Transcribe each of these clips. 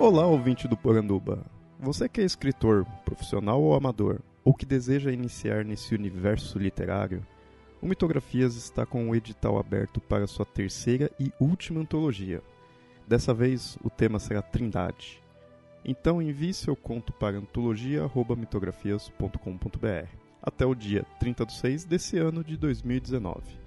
Olá, ouvinte do Poranduba. Você que é escritor, profissional ou amador, ou que deseja iniciar nesse universo literário, o Mitografias está com o edital aberto para sua terceira e última antologia. Dessa vez, o tema será Trindade. Então envie seu conto para antologia.mitografias.com.br até o dia 30 de 6 desse ano de 2019.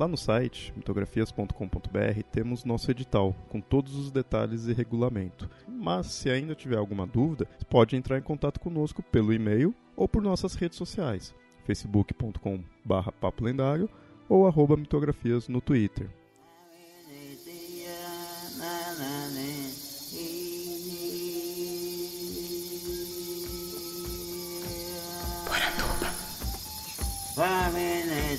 Lá no site, mitografias.com.br, temos nosso edital, com todos os detalhes e regulamento. Mas se ainda tiver alguma dúvida, pode entrar em contato conosco pelo e-mail ou por nossas redes sociais, facebook.com.br papo lendário ou arroba mitografias no Twitter.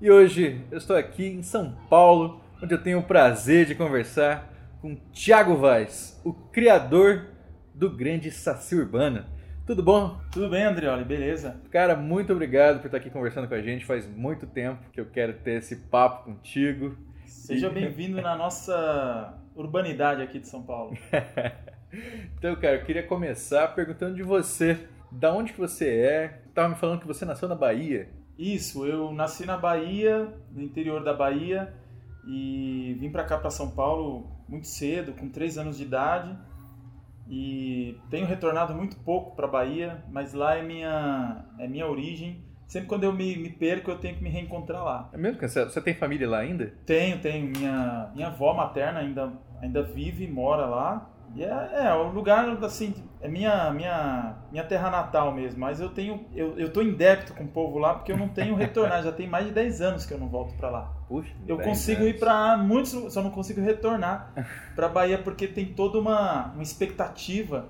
E hoje eu estou aqui em São Paulo, onde eu tenho o prazer de conversar com Tiago Vaz, o criador do grande Saci Urbana. Tudo bom? Tudo bem, Andrioli, beleza? Cara, muito obrigado por estar aqui conversando com a gente. Faz muito tempo que eu quero ter esse papo contigo. Seja E- bem-vindo na nossa urbanidade aqui de São Paulo. Então, cara, eu queria começar perguntando de você. Da onde que você é? Tava me falando que você nasceu na Bahia. Isso, eu nasci na Bahia, no interior da Bahia, e vim pra cá, pra São Paulo, muito cedo, com 3 anos de idade. E tenho retornado muito pouco pra Bahia, mas lá é minha, é minha origem. Sempre quando eu me, me perco, eu tenho que me reencontrar lá. É mesmo? Você você tem família lá ainda? Tenho, tenho. Minha, minha avó materna ainda, ainda vive e mora lá. E é, é o lugar, assim, é minha, minha, minha terra natal mesmo. Mas eu tenho, eu, eu tô em débito com o povo lá porque eu não tenho retornar. Já tem mais de 10 anos que eu não volto pra lá. Puxa, Eu consigo anos. ir pra muitos, só não consigo retornar pra Bahia porque tem toda uma, uma expectativa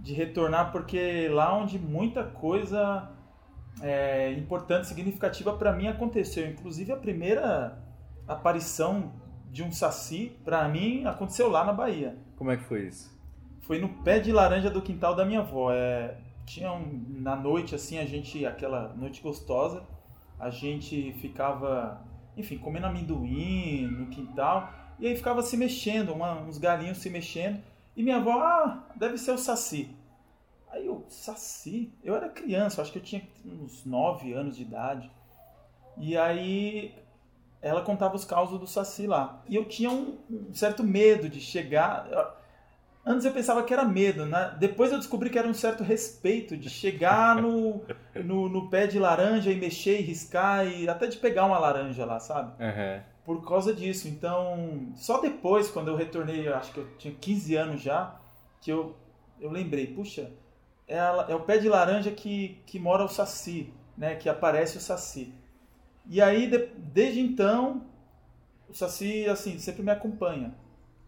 de retornar porque lá onde muita coisa é, importante, significativa pra mim aconteceu. Inclusive a primeira aparição de um saci pra mim aconteceu lá na Bahia. Como é que foi isso? Foi no pé de laranja do quintal da minha avó. É, tinha um, na noite assim a gente aquela noite gostosa, a gente ficava, enfim, comendo amendoim no quintal e aí ficava se mexendo, uma- uns galinhos se mexendo e minha avó, ah, deve ser o saci. Aí eu, saci? Eu era criança, acho que eu tinha uns 9 anos de idade. E aí ela contava os causos do saci lá. E eu tinha um, um certo medo de chegar. Antes eu pensava que era medo, né? Depois eu descobri que era um certo respeito de chegar no, no, no pé de laranja e mexer e riscar e até de pegar uma laranja lá, sabe? Por causa disso. Então, só depois, quando eu retornei, eu acho que eu tinha 15 anos já, que eu, eu lembrei, puxa, é, a- é o pé de laranja que, que mora o saci, né? Que aparece o saci. E aí, de- desde então, o saci, assim, sempre me acompanha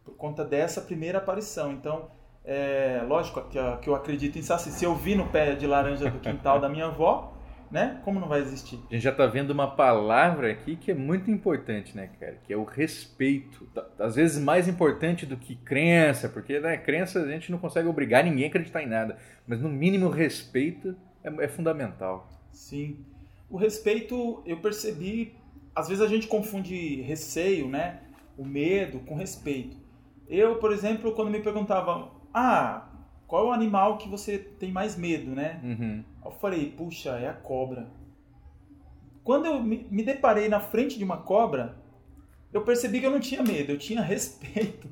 por conta dessa primeira aparição. Então, é lógico que, eu- que eu acredito em Saci. Se eu vi no pé de laranja do quintal da minha avó, né? Como não vai existir? A gente já tá vendo uma palavra aqui que é muito importante, né, cara? Que é o respeito. Tá- Às vezes mais importante do que crença, porque, né, crença a gente não consegue obrigar ninguém a acreditar em nada. Mas no mínimo respeito é, é fundamental. Sim. O respeito, eu percebi, às vezes a gente confunde receio, né? O medo com respeito. Eu, por exemplo, quando me perguntavam, ah, qual é o animal que você tem mais medo, né? Uhum. Eu falei, puxa, é a cobra. Quando eu me deparei na frente de uma cobra, eu percebi que eu não tinha medo, eu tinha respeito,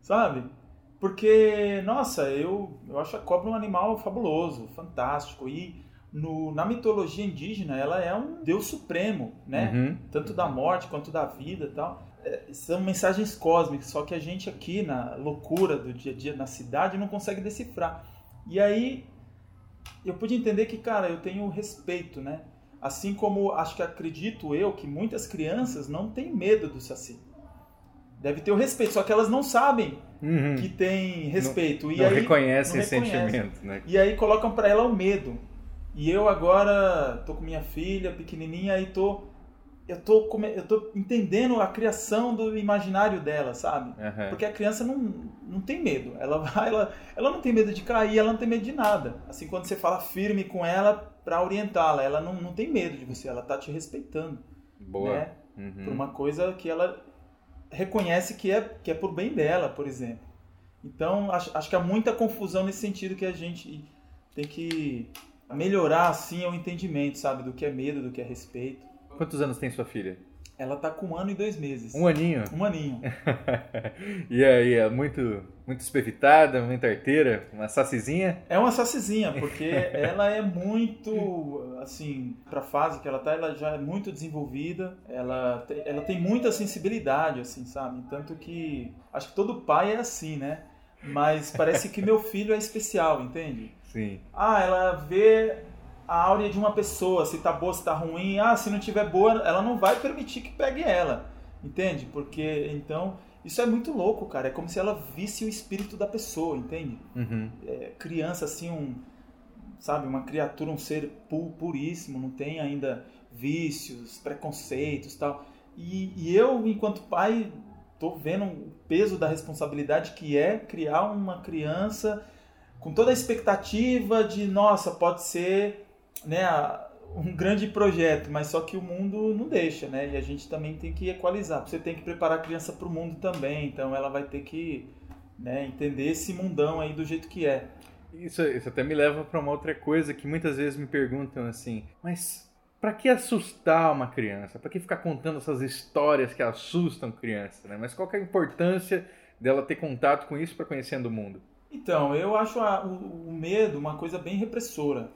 sabe? Porque, nossa, eu, eu acho a cobra um animal fabuloso, fantástico. E no, na mitologia indígena, ela é um deus supremo, né? Uhum. Tanto da morte quanto da vida e tal. É, são mensagens cósmicas, só que a gente aqui, na loucura do dia a dia, na cidade, não consegue decifrar. E aí, eu pude entender que, cara, eu tenho respeito, né? Assim como acho que acredito eu que muitas crianças não têm medo do saci. deve ter o respeito, só que elas não sabem Uhum. que tem respeito. e não aí, reconhecem não esse reconhecem. sentimento, né? E aí colocam pra ela o medo. E eu agora tô com minha filha pequenininha e tô eu tô eu tô entendendo a criação do imaginário dela, sabe? Aham. Porque a criança não, não tem medo. Ela vai, ela, ela não tem medo de cair, ela não tem medo de nada. Assim, quando você fala firme com ela pra orientá-la, ela não, não tem medo de você, ela tá te respeitando, Boa. né? Uhum. Por uma coisa que ela reconhece que é, que é por bem dela, por exemplo. Então, acho, acho que há muita confusão nesse sentido que a gente tem que melhorar, assim, o entendimento, sabe? Do que é medo, do que é respeito. Quantos anos tem sua filha? Ela tá com um ano e dois meses. Um aninho? Um aninho. e aí, é muito, muito espevitada, muito arteira, uma sacizinha? É uma sacizinha, porque ela é muito, assim, pra fase que ela tá, ela já é muito desenvolvida, ela, ela tem muita sensibilidade, assim, sabe? Tanto que, acho que todo pai é assim, né? Mas parece que meu filho é especial, entende? Sim. Ah, ela vê a áurea de uma pessoa, se tá boa, se tá ruim. Ah, se não tiver boa, ela não vai permitir que pegue ela. Entende? Porque, então, isso é muito louco, cara. É como se ela visse o espírito da pessoa, entende? Uhum. É, criança, assim, um. Sabe, uma criatura, um ser pu- puríssimo, não tem ainda vícios, preconceitos tal. E, e eu, enquanto pai, tô vendo o peso da responsabilidade que é criar uma criança com toda a expectativa de, nossa, pode ser né, um grande projeto, mas só que o mundo não deixa, né? E a gente também tem que equalizar. Você tem que preparar a criança para o mundo também, então ela vai ter que né, entender esse mundão aí do jeito que é. Isso, isso até me leva para uma outra coisa que muitas vezes me perguntam assim, mas para que assustar uma criança? Para que ficar contando essas histórias que assustam criança? Né? Mas qual é a importância dela ter contato com isso para conhecendo o mundo? Então, eu acho a- o, o medo uma coisa bem repressora.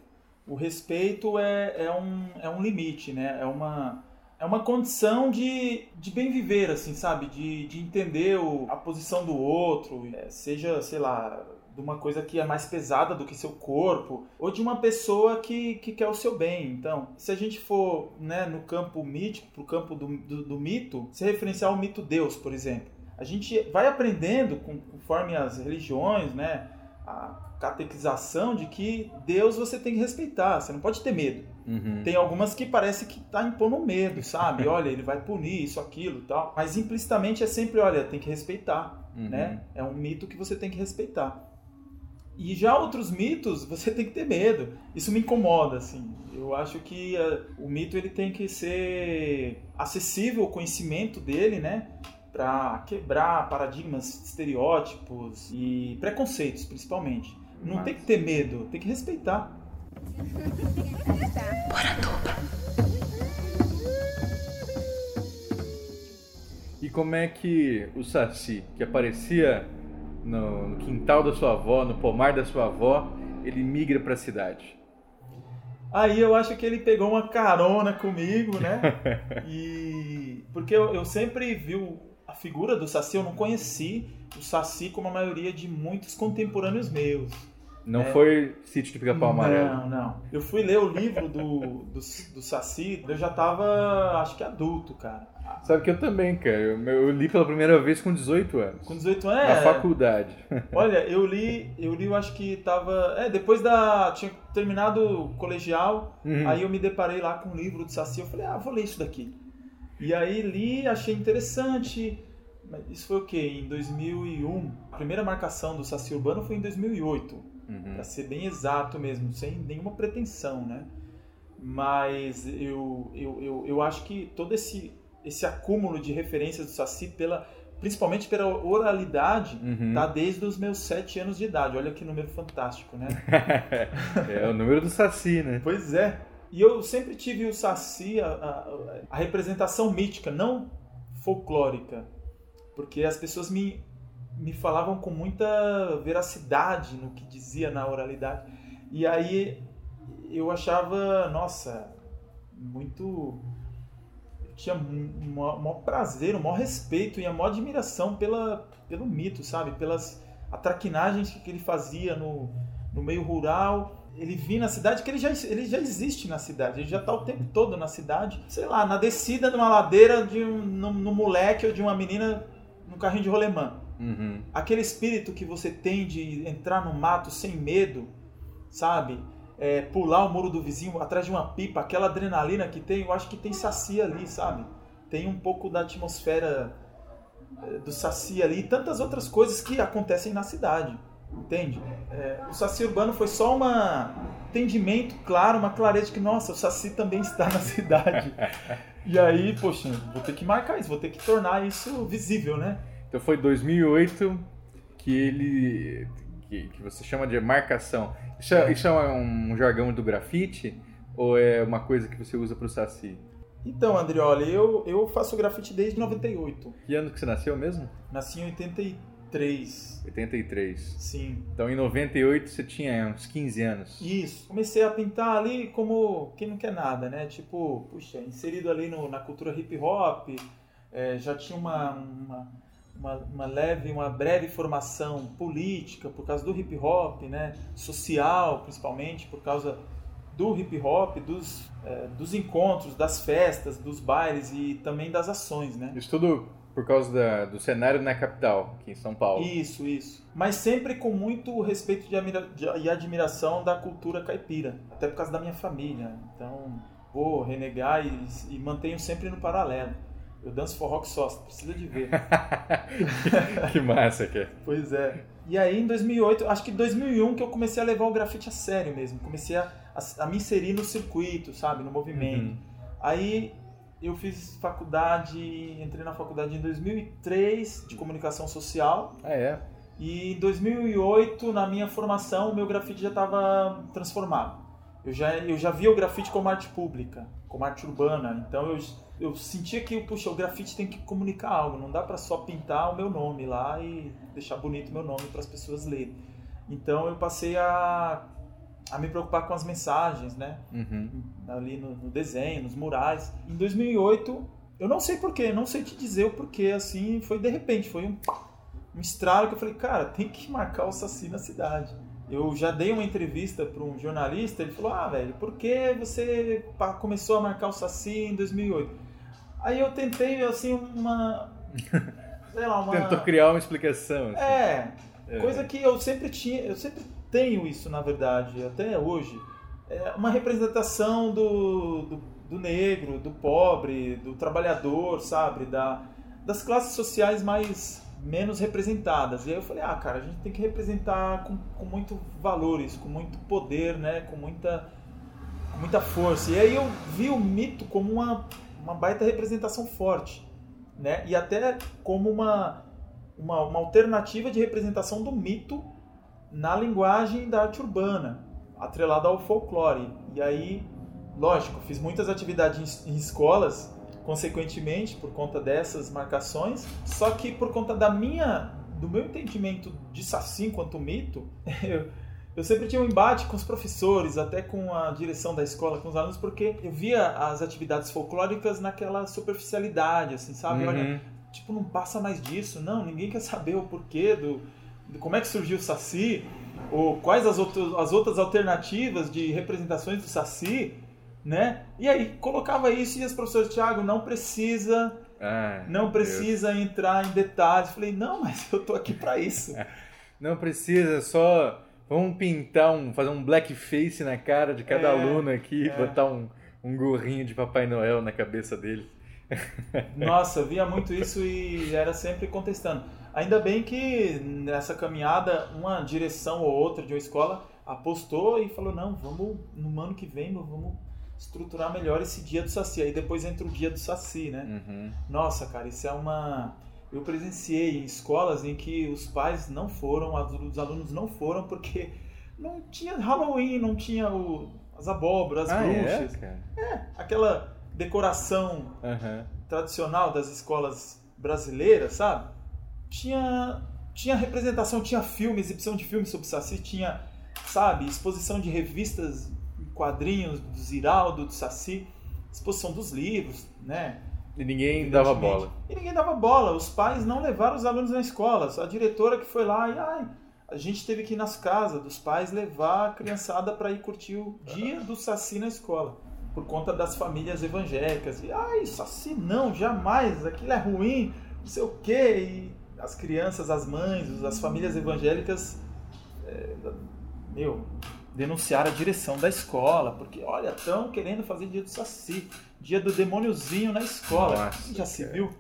O respeito é, é, um, é um limite, né? É uma, é uma condição de, de bem viver, assim, sabe? De, de entender o, a posição do outro, é, seja, sei lá, de uma coisa que é mais pesada do que seu corpo, ou de uma pessoa que, que quer o seu bem. Então, se a gente for né, no campo mítico, pro campo do, do, do mito, se referenciar ao mito Deus, por exemplo, a gente vai aprendendo conforme as religiões, né? A catequização de que Deus você tem que respeitar, você não pode ter medo. Uhum. Tem algumas que parece que tá impondo medo, sabe? Olha, ele vai punir isso, aquilo, tal. Mas implicitamente é sempre, olha, tem que respeitar, Uhum. né? É um mito que você tem que respeitar. E já outros mitos, você tem que ter medo. Isso me incomoda, assim. Eu acho que eh, o mito ele tem que ser acessível o conhecimento dele, né? Para quebrar paradigmas, estereótipos e preconceitos, principalmente. Não Mas- tem que ter medo, tem que respeitar. E como é que o Saci, que aparecia no, no quintal da sua avó, no pomar da sua avó, ele migra para a cidade? Aí eu acho que ele pegou uma carona comigo, né? E porque eu, eu sempre vi a figura do Saci, eu não conheci o Saci como a maioria de muitos contemporâneos meus. Não É. foi Sítio do Pica-Pau Amarelo? Não, não. Eu fui ler o livro do, do, do Saci, eu já tava, acho que adulto, cara. Sabe que eu também, cara. Eu, eu li pela primeira vez com 18 anos. Com 18 anos. Na é, faculdade. Olha, eu li, eu li, eu acho que tava. É, depois da. Tinha terminado o colegial, Uhum. aí eu me deparei lá com um livro do Saci, eu falei, ah, vou ler isso daqui. E aí li, achei interessante. Isso foi o quê? Em 2001. A primeira marcação do Saci Urbano foi em 2008. Uhum. Pra ser bem exato mesmo, sem nenhuma pretensão, né? Mas eu, eu, eu, eu acho que todo esse, esse acúmulo de referências do Saci, pela, principalmente pela oralidade, Uhum. tá desde os meus sete anos de idade. Olha que número fantástico, né? é o número do Saci, né? pois é. E eu sempre tive o Saci, a, a, a representação mítica, não folclórica. Porque as pessoas me, me falavam com muita veracidade no que dizia na oralidade. E aí eu achava, nossa, muito. Eu tinha um maior, prazer, um maior respeito e a maior admiração pela, pelo mito, sabe? Pelas atraquinagens que ele fazia no, no meio rural. Ele vinha na cidade, que ele já, ele já existe na cidade, ele já está o tempo todo na cidade. Sei lá, na descida de uma ladeira de um, no, no moleque ou de uma menina no carrinho de rolemã. Uhum. Aquele espírito que você tem de entrar no mato sem medo, sabe? É, pular o muro do vizinho atrás de uma pipa, aquela adrenalina que tem, eu acho que tem saci ali, sabe? Tem um pouco da atmosfera é, do saci ali e tantas outras coisas que acontecem na cidade, entende? É, o saci urbano foi só um entendimento claro, uma clareza de que, nossa, o saci também está na cidade. e aí, poxa, vou ter que marcar isso, vou ter que tornar isso visível, né? Então foi 2008 que ele. que, que você chama de marcação. Isso é, isso é um jargão do grafite? Ou é uma coisa que você usa para o Saci? Então, Andrioli, eu, eu faço grafite desde 98. Que ano que você nasceu mesmo? Nasci em 83. 83. Sim. Então em 98 você tinha uns 15 anos. Isso. Comecei a pintar ali como quem não quer nada, né? Tipo, puxa, inserido ali no, na cultura hip hop, é, já tinha uma, uma, uma, uma, leve, uma breve formação política por causa do hip hop, né? Social, principalmente, por causa do hip hop, dos, é, dos encontros, das festas, dos bailes e também das ações, né? Isso tudo por causa da, do cenário na capital, aqui em São Paulo. Isso, isso. Mas sempre com muito respeito de admira, de, e admiração da cultura caipira, até por causa da minha família. Então, vou renegar e, e mantenho sempre no paralelo. Eu danço forró que só, precisa de ver. que massa que é. Pois é. E aí em 2008, acho que 2001 que eu comecei a levar o grafite a sério mesmo. Comecei a, a, a me inserir no circuito, sabe, no movimento. Uhum. Aí eu fiz faculdade, entrei na faculdade em 2003 de comunicação social. Ah, é? E em 2008, na minha formação, o meu grafite já estava transformado. Eu já, eu já via o grafite como arte pública, como arte urbana. Então eu, eu sentia que puxa, o grafite tem que comunicar algo. Não dá para só pintar o meu nome lá e deixar bonito o meu nome para as pessoas lerem. Então eu passei a a me preocupar com as mensagens, né? Uhum. Ali no, no, desenho, nos murais. Em 2008, eu não sei porquê, não sei te dizer o porquê, assim, foi de repente, foi um, um estralo que eu falei, cara, tem que marcar o Saci na cidade. Eu já dei uma entrevista para um jornalista, ele falou, ah, velho, por que você começou a marcar o Saci em 2008? Aí eu tentei, assim, uma... sei lá, uma... Tentou criar uma explicação. Assim. É, é, coisa que eu sempre tinha, eu sempre tenho isso, na verdade, até hoje. É uma representação do, do, do negro, do pobre, do trabalhador, sabe? Da, das classes sociais mais menos representadas. E aí eu falei, ah, cara, a gente tem que representar com, com muito valores, com muito poder, né? Com muita, com muita força. E aí eu vi o mito como uma, uma baita representação forte, né? E até como uma, uma, uma alternativa de representação do mito na linguagem da arte urbana, atrelada ao folclore. E aí, lógico, fiz muitas atividades em escolas, consequentemente, por conta dessas marcações, só que por conta da minha, do meu entendimento de Saci enquanto mito, eu, eu sempre tinha um embate com os professores, até com a direção da escola, com os alunos, porque eu via as atividades folclóricas naquela superficialidade, assim, sabe? Uhum. Olha, tipo, não passa mais disso, não, ninguém quer saber o porquê do como é que surgiu o Saci, ou quais as, outro, as outras alternativas de representações do Saci, né? E aí colocava isso e as professoras, Thiago, não precisa, ah, não precisa Deus. entrar em detalhes. Falei, não, mas eu tô aqui para isso. não precisa, só vamos pintar um, fazer um blackface na cara de cada É, aluno aqui, é. botar um, um gorrinho de Papai Noel na cabeça dele. Nossa, eu via muito isso e era sempre contestando. Ainda bem que nessa caminhada, uma direção ou outra de uma escola apostou e falou: não, vamos no ano que vem, vamos estruturar melhor esse dia do Saci. Aí depois entra o dia do Saci, né? Uhum. Nossa, cara, isso é uma. Eu presenciei em escolas em que os pais não foram, os alunos não foram porque não tinha Halloween, não tinha o... as abóboras, as Ah, é, bruxas. cara? Aquela decoração Aham. tradicional das escolas brasileiras, sabe? Tinha, tinha representação, tinha filme, exibição de filmes sobre Saci, tinha, sabe, exposição de revistas, quadrinhos do Ziraldo, do Saci, exposição dos livros, né? E ninguém dava bola. E ninguém dava bola. Os pais não levaram os alunos na escola. A diretora que foi lá e ai, a gente teve que ir nas casas dos pais levar a criançada para ir curtir o dia do Saci na escola. Por conta das famílias evangélicas. E ai, Saci não, jamais, aquilo é ruim. não sei o quê. E as crianças, as mães, as famílias evangélicas, é, meu, denunciaram a direção da escola, porque, olha, estão querendo fazer dia do Saci, dia do demôniozinho na escola. Nossa, Já se viu?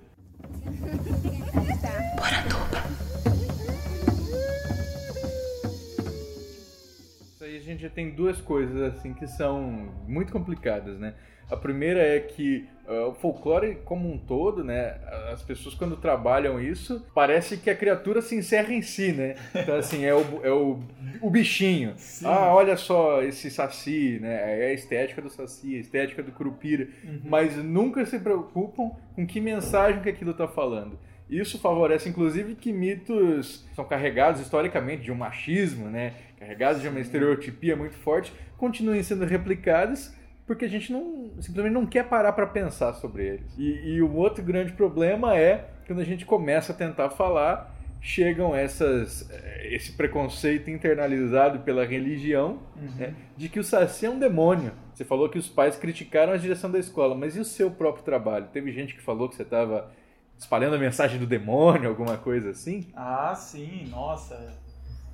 Isso aí a gente já tem duas coisas assim que são muito complicadas, né? A primeira é que ah, o folclore como um todo, né? As pessoas quando trabalham isso, parece que a criatura se encerra em si, né? Então assim, é o, é o, o bichinho. Sim. Ah, olha só esse saci, né? É a estética do saci, a estética do curupira. Mas nunca se preocupam com que mensagem que aquilo está falando. Isso favorece, inclusive, que mitos são carregados historicamente de um machismo, né? Carregados de uma estereotipia muito forte, continuem sendo replicados porque a gente não simplesmente não quer parar para pensar sobre eles. E, e o outro grande problema é quando a gente começa a tentar falar, chegam essas eh, esse preconceito internalizado pela religião né, de que o Saci é um demônio. Você falou que os pais criticaram a direção da escola, mas e o seu próprio trabalho? Teve gente que falou que você estava espalhando a mensagem do demônio, alguma coisa assim? Ah, sim, nossa.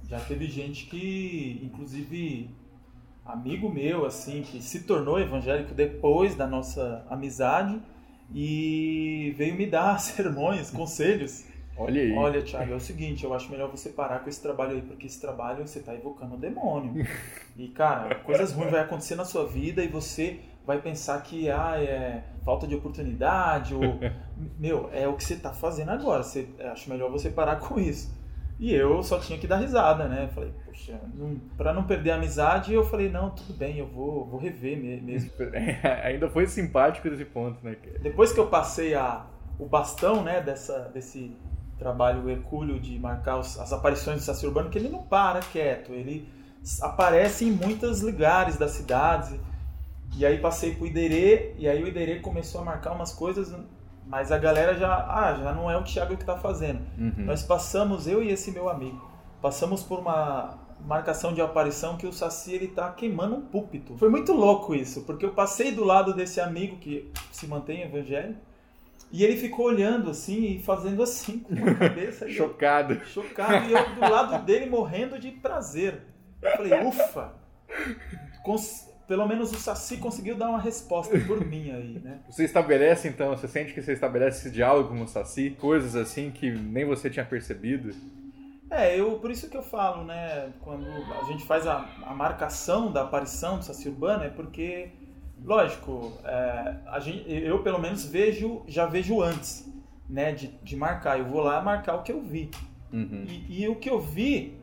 Já teve gente que, inclusive, amigo meu, assim, que se tornou evangélico depois da nossa amizade e veio me dar sermões, conselhos. Olha aí. Olha, Thiago, é o seguinte, eu acho melhor você parar com esse trabalho aí, porque esse trabalho você está evocando o demônio. E, cara, coisas ruins vai acontecer na sua vida e você vai pensar que ah, é falta de oportunidade ou... Meu, é o que você está fazendo agora, você, acho melhor você parar com isso. E eu só tinha que dar risada, né? Falei, poxa, não, pra não perder a amizade, eu falei, não, tudo bem, eu vou, vou rever me- mesmo. Ainda foi simpático esse ponto, né? Depois que eu passei a, o bastão, né, dessa, desse trabalho hercúleo de marcar os- as aparições do Saci Urbano, que ele não para quieto, ele aparece em muitos lugares das cidades. E aí passei pro Iderê, e aí o Iderê começou a marcar umas coisas, mas a galera já, ah, já não é o Thiago que tá fazendo. Uhum. Nós passamos, eu e esse meu amigo, passamos por uma marcação de aparição que o Saci ele tá queimando um púlpito. Foi muito louco isso, porque eu passei do lado desse amigo que se mantém evangélico e ele ficou olhando assim e fazendo assim com a cabeça. e eu- Chocado. chocado e eu do lado dele morrendo de prazer. Eu falei, ufa! Cons- Pelo menos o Saci conseguiu dar uma resposta por mim aí, né? Você estabelece, então, você sente que você estabelece esse diálogo com o Saci? Coisas assim que nem você tinha percebido? É, eu, por isso que eu falo, né? Quando a gente faz a, a marcação da aparição do Saci Urbano, é porque, lógico, é, a gente, eu pelo menos vejo, já vejo antes, né? De, de marcar. Eu vou lá marcar o que eu vi. Uhum. E, e o que eu vi,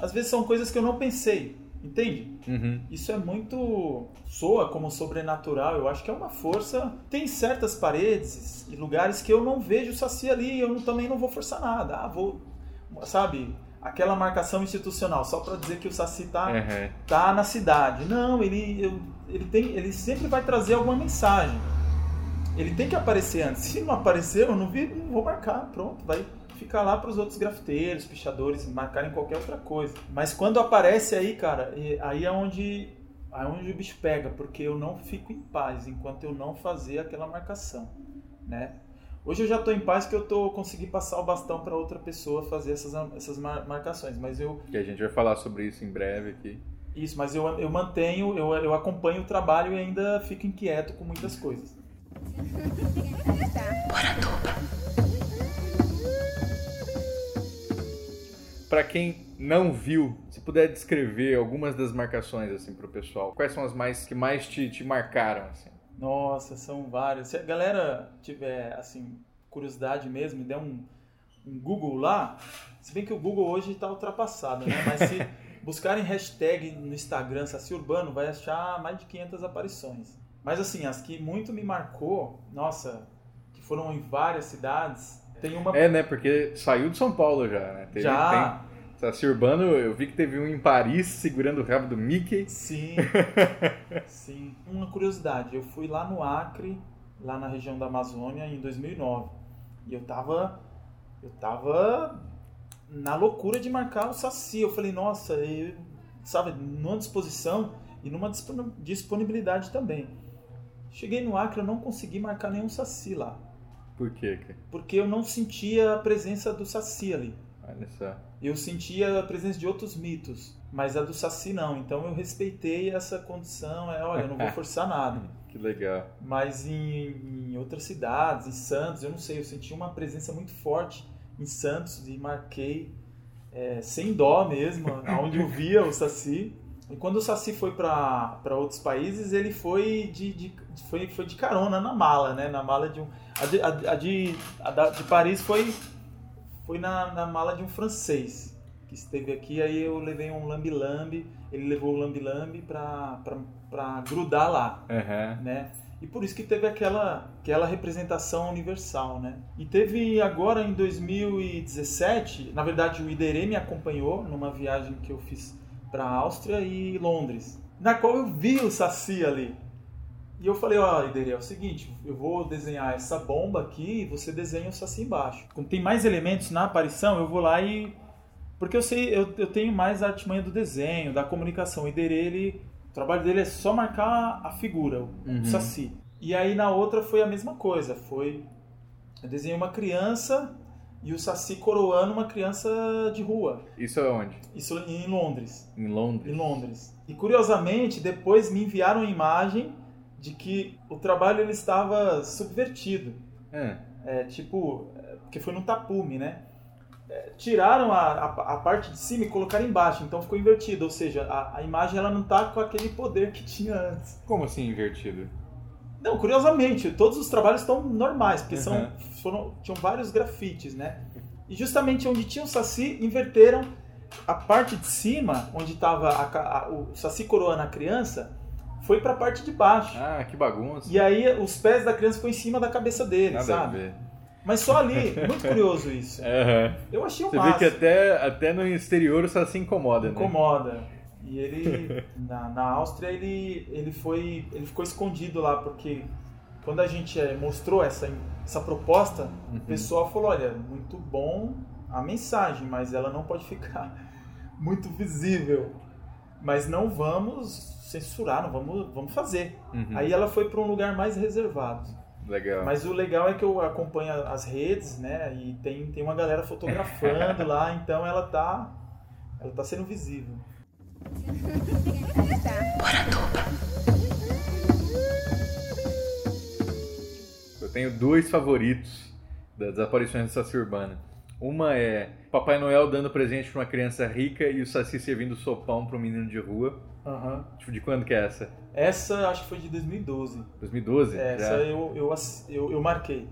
às vezes são coisas que eu não pensei, entende? Uhum. Isso é muito. soa como sobrenatural. Eu acho que é uma força. Tem certas paredes e lugares que eu não vejo o Saci ali e eu não- também não vou forçar nada. Ah, vou. Sabe? Aquela marcação institucional, só para dizer que o Saci tá, Uhum. tá na cidade. Não, ele, eu- ele, tem, ele sempre vai trazer alguma mensagem. Ele tem que aparecer antes. Se não aparecer, eu não vi, não vou marcar. Pronto, vai ficar lá para os outros grafiteiros, pichadores marcarem qualquer outra coisa. Mas quando aparece aí, cara, aí é onde, aí é onde o bicho pega, porque eu não fico em paz enquanto eu não fazer aquela marcação, né? Hoje eu já estou em paz que eu tô consegui passar o bastão para outra pessoa fazer essas, essas mar- marcações, mas eu Que a gente vai falar sobre isso em breve aqui. isso, mas eu, eu mantenho, eu, eu acompanho o trabalho e ainda fico inquieto com muitas coisas. Pra quem não viu, se puder descrever algumas das marcações assim pro pessoal, quais são as mais que mais te, te marcaram assim? Nossa, são várias. Se a galera tiver, assim, curiosidade mesmo, der um, um Google lá, se bem que o Google hoje está ultrapassado, né? Mas se buscarem hashtag no Instagram Saci Urbano, vai achar mais de 500 aparições. Mas assim, as que muito me marcou, nossa, que foram em várias cidades, tem uma... É, né? Porque saiu de São Paulo já, né? Teve- já... tem- Saci Urbano, eu vi que teve um em Paris segurando o rabo do Mickey. Sim, sim. Uma curiosidade, eu fui lá no Acre, lá na região da Amazônia, em 2009. E eu tava, eu tava na loucura de marcar o Saci. Eu falei, nossa, eu, sabe, numa disposição e numa dispon- disponibilidade também. Cheguei no Acre, eu não consegui marcar nenhum Saci lá. Por quê? Porque eu não sentia a presença do Saci ali. Olha só. Eu sentia a presença de outros mitos, mas a do Saci não. Então eu respeitei essa condição. É, olha, eu não vou forçar nada. Que legal. Mas em, em outras cidades, em Santos, eu não sei, eu senti uma presença muito forte em Santos e marquei é, sem dó mesmo, aonde eu via o Saci. E quando o Saci foi para outros países, ele foi de, de, foi, foi de carona na mala, né? Na mala de um. A de, a, a de, a da, de Paris foi, foi na, na mala de um francês que esteve aqui. Aí eu levei um lambi-lambi, ele levou o lambi-lambi para grudar lá, Uhum. né? E por isso que teve aquela, aquela representação universal, né? E teve agora em 2017, na verdade o Iderê me acompanhou numa viagem que eu fiz para Áustria e Londres, na qual eu vi o Saci ali. E eu falei, ó, Iderê, é o seguinte, eu vou desenhar essa bomba aqui e você desenha o Saci embaixo. Como tem mais elementos na aparição, eu vou lá e... Porque eu sei, eu, eu tenho mais a artimanha do desenho, da comunicação. O Iderê, ele... O trabalho dele é só marcar a figura, o Uhum. Saci. E aí na outra foi a mesma coisa, foi... Eu desenhei uma criança e o Saci coroando uma criança de rua. Isso é onde? Isso em Londres. Em Londres. Em Londres. E curiosamente, depois me enviaram a imagem de que o trabalho ele estava subvertido. Ah, É, tipo, é, porque foi no tapume, né? É, tiraram a, a, a parte de cima e colocaram embaixo, então ficou invertido. Ou seja, a, a imagem ela não tá com aquele poder que tinha antes. como assim invertido? Não, curiosamente, todos os trabalhos estão normais, porque são, Uhum. foram, tinham vários grafites, né? E justamente onde tinha o Saci, inverteram a parte de cima, onde estava o Saci coroando a criança, foi para a parte de baixo. Ah, que bagunça. E aí os pés da criança ficou em cima da cabeça dele, Nada sabe? Mas só ali, muito curioso isso. Aham. Eu achei o Você vê máximo. que até, até no exterior o Saci incomoda, né? incomoda. E ele na, na Áustria ele ele foi ele ficou escondido lá porque quando a gente eh, mostrou essa essa proposta, Uhum. o pessoal falou, olha, muito bom a mensagem, mas ela não pode ficar muito visível. Mas não vamos censurar, não vamos vamos fazer. Uhum. Aí ela foi para um lugar mais reservado. Legal. Mas o legal é que eu acompanho as redes, né? E tem, tem uma galera fotografando lá, então ela tá ela tá sendo visível. Eu tenho dois favoritos das aparições do Saci Urbana. Uma é Papai Noel dando presente pra uma criança rica e o Saci servindo sopão para um menino de rua. Aham. Tipo, de quando que é essa? Essa acho que foi de 2012. 2012? Essa já? eu, eu, eu, eu marquei.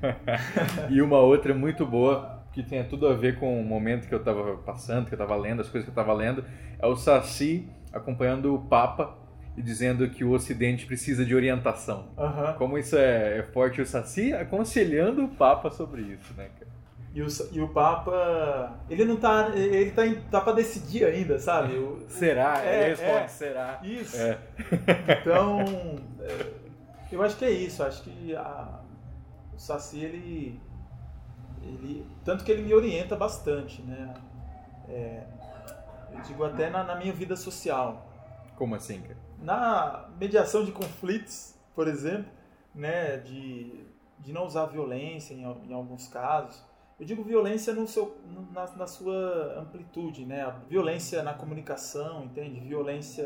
E uma outra muito boa, que tem tudo a ver com o momento que eu tava passando, que eu tava lendo, as coisas que eu tava lendo, é o Saci acompanhando o Papa e dizendo que o Ocidente precisa de orientação. Aham. Como isso é, é forte, o Saci aconselhando o Papa sobre isso, né, cara? E, o, e o Papa. Ele não tá. Ele tá, tá pra decidir ainda, sabe? O- Será? É, Ele responde, é. será? Isso. É. Então. é, eu acho que é isso. Acho que a- o Saci, ele. ele tanto que ele me orienta bastante, né? É, eu digo até na, na minha vida social. Como assim, cara? na mediação de conflitos, por exemplo, né, de, de não usar violência em, em alguns casos. Eu digo violência no seu, na, na sua amplitude, né? A violência na comunicação, entende? Violência,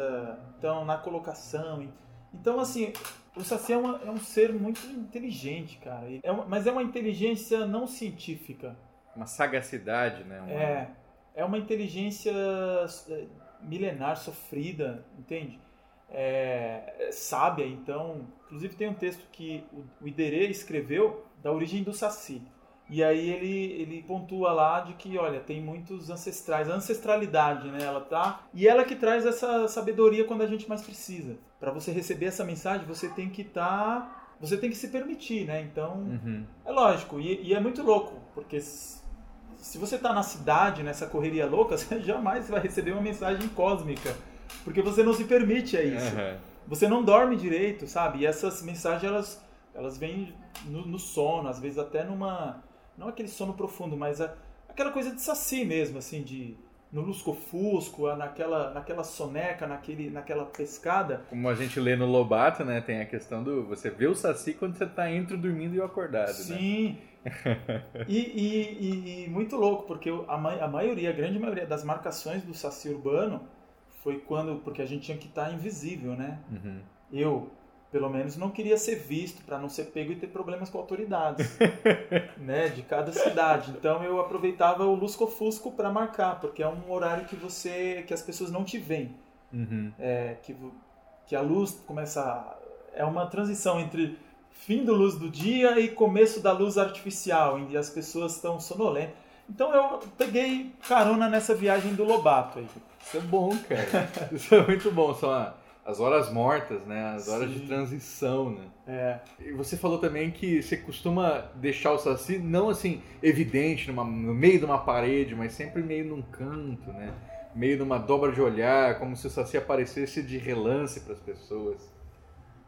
então, na colocação. Então, assim, o Saci é, uma- é um ser muito inteligente, cara. É uma- mas é uma inteligência não científica. Uma sagacidade, né? Uma... É, é uma inteligência é, milenar, sofrida, entende? É, é sábia, então. Inclusive tem um texto que o, o Iderê escreveu da origem do Saci. E aí ele, ele pontua lá de que, olha, tem muitos ancestrais, a ancestralidade, né? Ela tá. E ela que traz essa sabedoria quando a gente mais precisa. Para você receber essa mensagem, você tem que estar. você tem que se permitir, né? Então. Uhum. É lógico, e, e é muito louco, porque se você tá na cidade, nessa correria louca, você jamais vai receber uma mensagem cósmica, porque você não se permite a isso. Aham. Você não dorme direito, sabe? E essas mensagens, elas, elas vêm no, no sono, às vezes até numa... Não aquele sono profundo, mas a- aquela coisa de saci mesmo, assim, de, no lusco-fusco, naquela, naquela soneca, naquele, naquela pescada. Como a gente lê no Lobato, né? Tem a questão do. Você vê o Saci quando você está entre dormindo e o acordado. Né? Sim. Né? e, e, e, e, muito louco, porque a, a maioria, a grande maioria das marcações do Saci urbano foi quando. Porque a gente tinha que estar tá invisível, né? Uhum. Eu, pelo menos não queria ser visto para não ser pego e ter problemas com autoridades, né, de cada cidade. Então eu aproveitava o lusco-fusco para marcar, porque é um horário que você, que as pessoas não te veem, uhum. é, que que a luz começa, é uma transição entre fim do luz do dia e começo da luz artificial, que as pessoas estão sonolentas. Então eu peguei carona nessa viagem do Lobato aí. Isso é bom, cara. Isso é muito bom. Só as horas mortas, né? As horas Sim. de transição, né? É. E você falou também que você costuma deixar o saci não assim evidente numa, no meio de uma parede, mas sempre meio num canto, né? Meio numa dobra de olhar, como se o saci aparecesse de relance para as pessoas.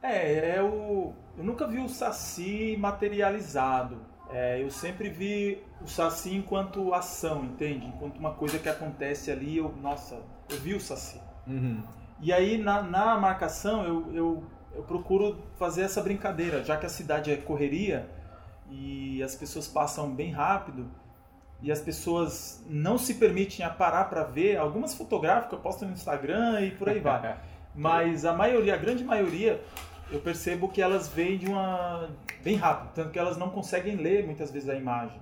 É, é o eu nunca vi o saci materializado. É, eu sempre vi o saci enquanto ação, entende? Enquanto uma coisa que acontece ali, eu, nossa, eu vi o saci. Uhum. E aí na, na marcação eu, eu, eu procuro fazer essa brincadeira, já que a cidade é correria e as pessoas passam bem rápido e as pessoas não se permitem a parar para ver. Algumas fotográficas eu posto no Instagram e por aí vai. Mas a maioria, a grande maioria, eu percebo que elas vêm de uma bem rápido, tanto que elas não conseguem ler muitas vezes a imagem,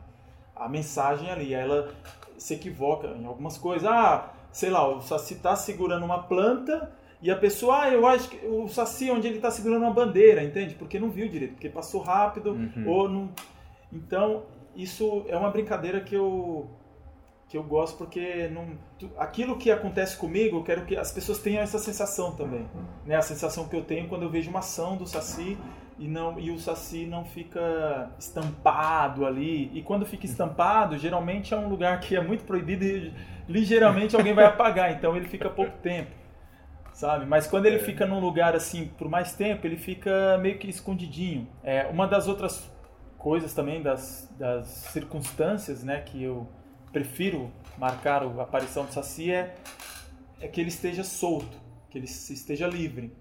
a mensagem ali, ela se equivoca em algumas coisas. Ah, sei lá, o Saci está segurando uma planta e a pessoa, ah, eu acho que o Saci onde ele está segurando uma bandeira, entende? Porque não viu direito, porque passou rápido uhum. ou não. Então, isso é uma brincadeira que eu que eu gosto porque não, aquilo que acontece comigo, eu quero que as pessoas tenham essa sensação também, né? A sensação que eu tenho quando eu vejo uma ação do Saci e não e o saci não fica estampado ali. E quando fica estampado, geralmente é um lugar que é muito proibido e ligeiramente alguém vai apagar, então ele fica pouco tempo. Sabe? Mas quando ele é. fica num lugar assim por mais tempo, ele fica meio que escondidinho. É, uma das outras coisas também das, das circunstâncias, né, que eu prefiro marcar a aparição do saci é, é que ele esteja solto, que ele esteja livre.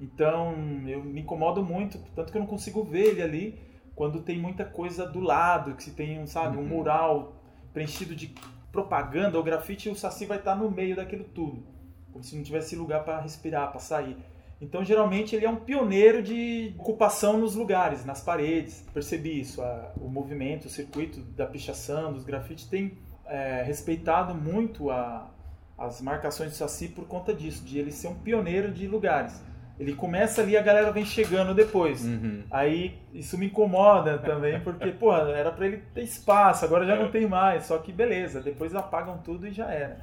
Então eu me incomodo muito, tanto que eu não consigo ver ele ali quando tem muita coisa do lado, que se tem, sabe, um uhum. mural preenchido de propaganda ou grafite, o Saci vai estar no meio daquilo tudo, como se não tivesse lugar para respirar, para sair. Então, geralmente, ele é um pioneiro de ocupação nos lugares, nas paredes. Percebi isso. A, o movimento, o circuito da pichação, dos grafites, tem é, respeitado muito a, as marcações do Saci por conta disso, de ele ser um pioneiro de lugares. Ele começa ali a galera vem chegando depois. Uhum. Aí isso me incomoda também, porque, pô, era para ele ter espaço, agora já não tem mais. Só que beleza, depois apagam tudo e já era.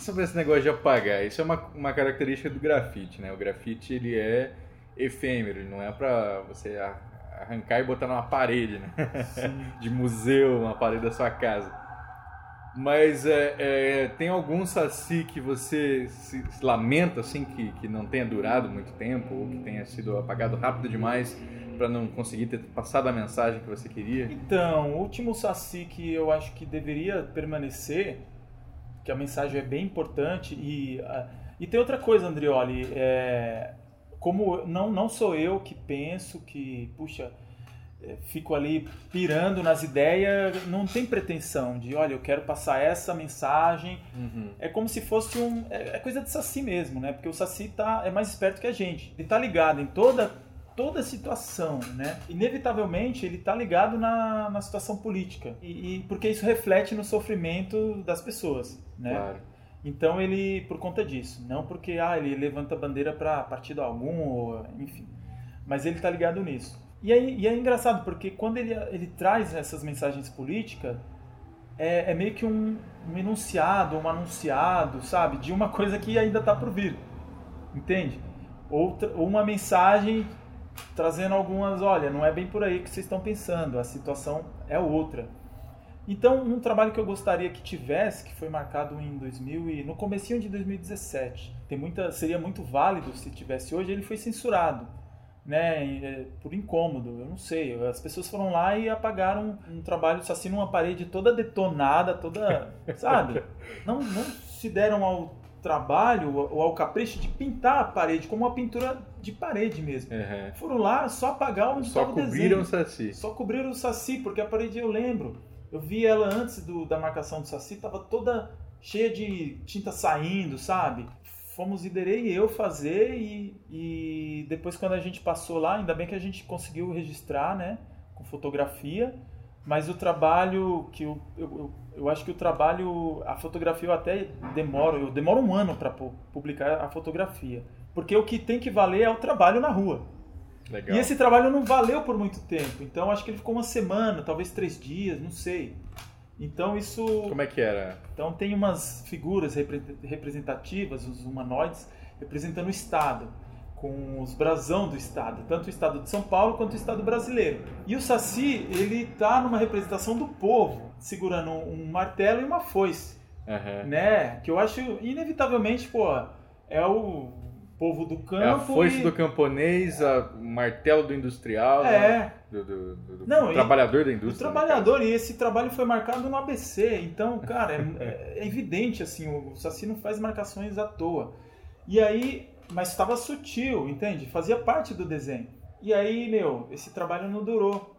Sobre esse negócio de apagar, isso é uma, uma característica do grafite, né? O grafite ele é efêmero, ele não é para você arrancar e botar numa parede, né? de museu, uma parede da sua casa. Mas é, é, tem algum saci que você se, se, lamenta assim que, que não tenha durado muito tempo ou que tenha sido apagado rápido demais para não conseguir ter passado a mensagem que você queria? Então, o último saci que eu acho que deveria permanecer, que a mensagem é bem importante e uh, e tem outra coisa, Andrioli, é, como não não sou eu que penso que puxa fico ali pirando nas ideias, não tem pretensão de, olha, eu quero passar essa mensagem. Uhum. É como se fosse um. É, é, coisa de Saci mesmo, né? Porque o Saci tá, é mais esperto que a gente. Ele tá ligado em toda, toda situação, né? Inevitavelmente ele tá ligado na, na situação política. E, e porque isso reflete no sofrimento das pessoas, né? Claro. Então ele, por conta disso, não porque ah, ele levanta bandeira para partido algum, ou, enfim. Mas ele tá ligado nisso. E é, e é engraçado, porque quando ele, ele traz essas mensagens políticas, é, é meio que um, um enunciado, um anunciado, sabe? De uma coisa que ainda está por vir. Entende? Ou, ou uma mensagem trazendo algumas, olha, não é bem por aí que vocês estão pensando, a situação é outra. Então, um trabalho que eu gostaria que tivesse, que foi marcado em 2000 e no comecinho de 2017, tem muita, seria muito válido se tivesse hoje, ele foi censurado né, é, por incômodo, eu não sei. As pessoas foram lá e apagaram um trabalho do Saci numa parede toda detonada, toda, sabe? Não, não se deram ao trabalho ou ao capricho de pintar a parede como uma pintura de parede mesmo. Uhum. Foram lá só apagar onde Só estava o cobriram o desenho. Saci. Só cobriram o Saci, porque a parede eu lembro. Eu vi ela antes do- da marcação do Saci, tava toda cheia de tinta saindo, sabe? Fomos Iderei e eu fazer e, e depois quando a gente passou lá, ainda bem que a gente conseguiu registrar, né? Com fotografia. Mas o trabalho que eu, eu, eu, eu acho que o trabalho, a fotografia eu até demoro, eu demoro um ano para publicar a fotografia. Porque o que tem que valer é o trabalho na rua. Legal. E esse trabalho não valeu por muito tempo. Então acho que ele ficou uma semana, talvez três dias, não sei. Então isso. Como é que era? Então tem umas figuras repre- representativas, os humanoides, representando o Estado, com os brasão do Estado, tanto o Estado de São Paulo quanto o Estado brasileiro. E o Saci, ele tá numa representação do povo, segurando um martelo e uma foice Aham. né? Que eu acho, inevitavelmente, pô, é o povo do campo. É a foice e... do camponês, a- o martelo do industrial, É. né? do, do- do- Não, e- trabalhador da O indústria. né, trabalhador, e esse trabalho foi marcado no ABC, então, cara, é, é evidente, assim, o Saci não faz marcações à toa. E aí, mas estava sutil, entende? Fazia parte do desenho. E aí, meu, esse trabalho não durou.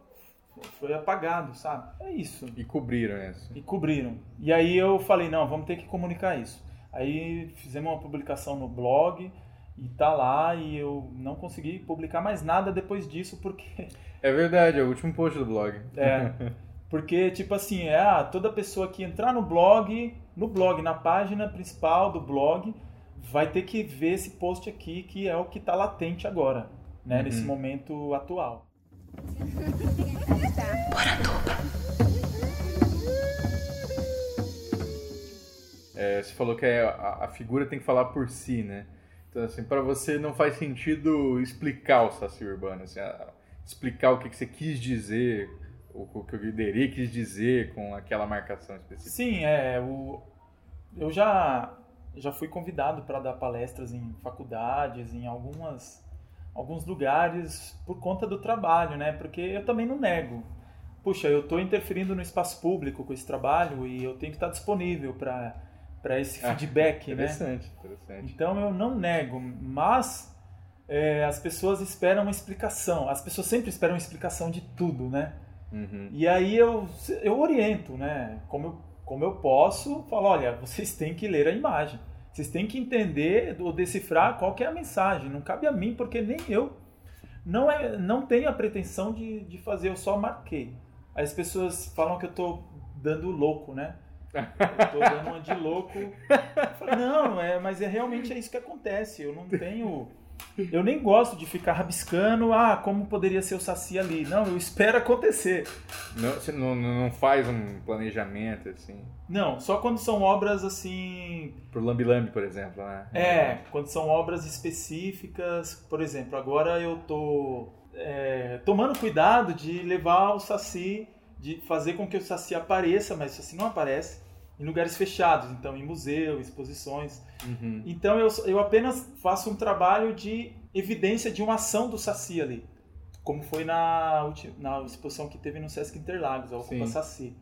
Foi apagado, sabe? É isso. E cobriram isso. E cobriram. E aí eu falei, não, vamos ter que comunicar isso. Aí fizemos uma publicação no blog e tá lá e eu não consegui publicar mais nada depois disso porque É verdade, é o último post do blog. é porque tipo assim, é ah, toda pessoa que entrar no blog, no blog, na página principal do blog, vai ter que ver esse post aqui que é o que tá latente agora, né, nesse momento atual. É, você falou que é- a, a figura tem que falar por si, né? Então, assim, pra você não faz sentido explicar o Saci Urbano, assim, explicar o que, que você quis dizer, o, que o Guiderê quis dizer com aquela marcação específica. Sim, é, o, eu já, já fui convidado para dar palestras em faculdades, em algumas, alguns lugares por conta do trabalho, né? Porque eu também não nego. Puxa, eu estou interferindo no espaço público com esse trabalho e eu tenho que estar disponível para esse Ah, feedback, né? Interessante, interessante. Então eu não nego, mas é, as pessoas esperam uma explicação. As pessoas sempre esperam uma explicação de tudo, né? Uhum. E aí eu, eu oriento, né? Como eu, como eu posso, falo, olha, vocês têm que ler a imagem. Vocês têm que entender ou decifrar qual que é a mensagem. Não cabe a mim, porque nem eu não, é, não tenho a pretensão de, de fazer, eu só marquei. Aí as pessoas falam que eu tô dando louco, né? Eu tô dando uma de louco. Falo, não, é, mas é realmente é isso que acontece. Eu não tenho. Eu nem gosto de ficar rabiscando, ah, como poderia ser o Saci ali. Não, eu espero acontecer. Não, você não, não faz um planejamento, assim, Não, só quando são obras assim. pro Lambi Lambi, por exemplo, né? É, quando são obras específicas. Por exemplo, agora eu tô é, tomando cuidado de levar o Saci, de fazer com que o Saci apareça, mas o Saci não aparece, em lugares fechados, então em museu, exposições. Uhum. Então eu, eu apenas faço um trabalho de evidência de uma ação do Saci ali. Como foi na, na exposição que teve no Sesc Interlagos, a Ocupa Sim. Saci.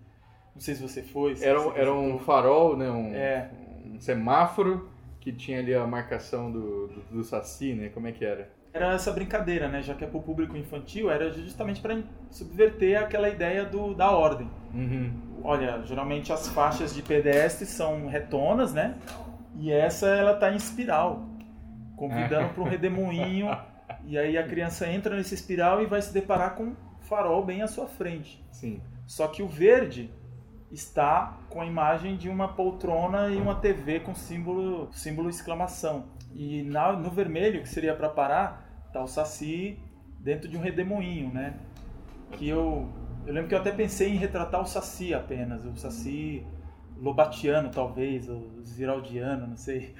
Não sei se você foi. se Era, você um- era um farol, né? Um, É. um semáforo que tinha ali a marcação do, do, do Saci, né? Como é que era? Era essa brincadeira, né? Já que é para o público infantil, era justamente para subverter aquela ideia do, da ordem. Uhum. Olha, geralmente as faixas de pedestre são retonas, né? E essa ela tá em espiral, convidando para um redemoinho. E aí a criança entra nesse espiral e vai se deparar com um farol bem à sua frente. Sim. Só que o verde está com a imagem de uma poltrona e uma TV com símbolo, símbolo exclamação. E na- no vermelho, que seria para parar, tá o Saci dentro de um redemoinho, né? Que eu, eu lembro que eu até pensei em retratar o Saci apenas, o Saci lobatiano talvez, ou ziraldiano, não sei.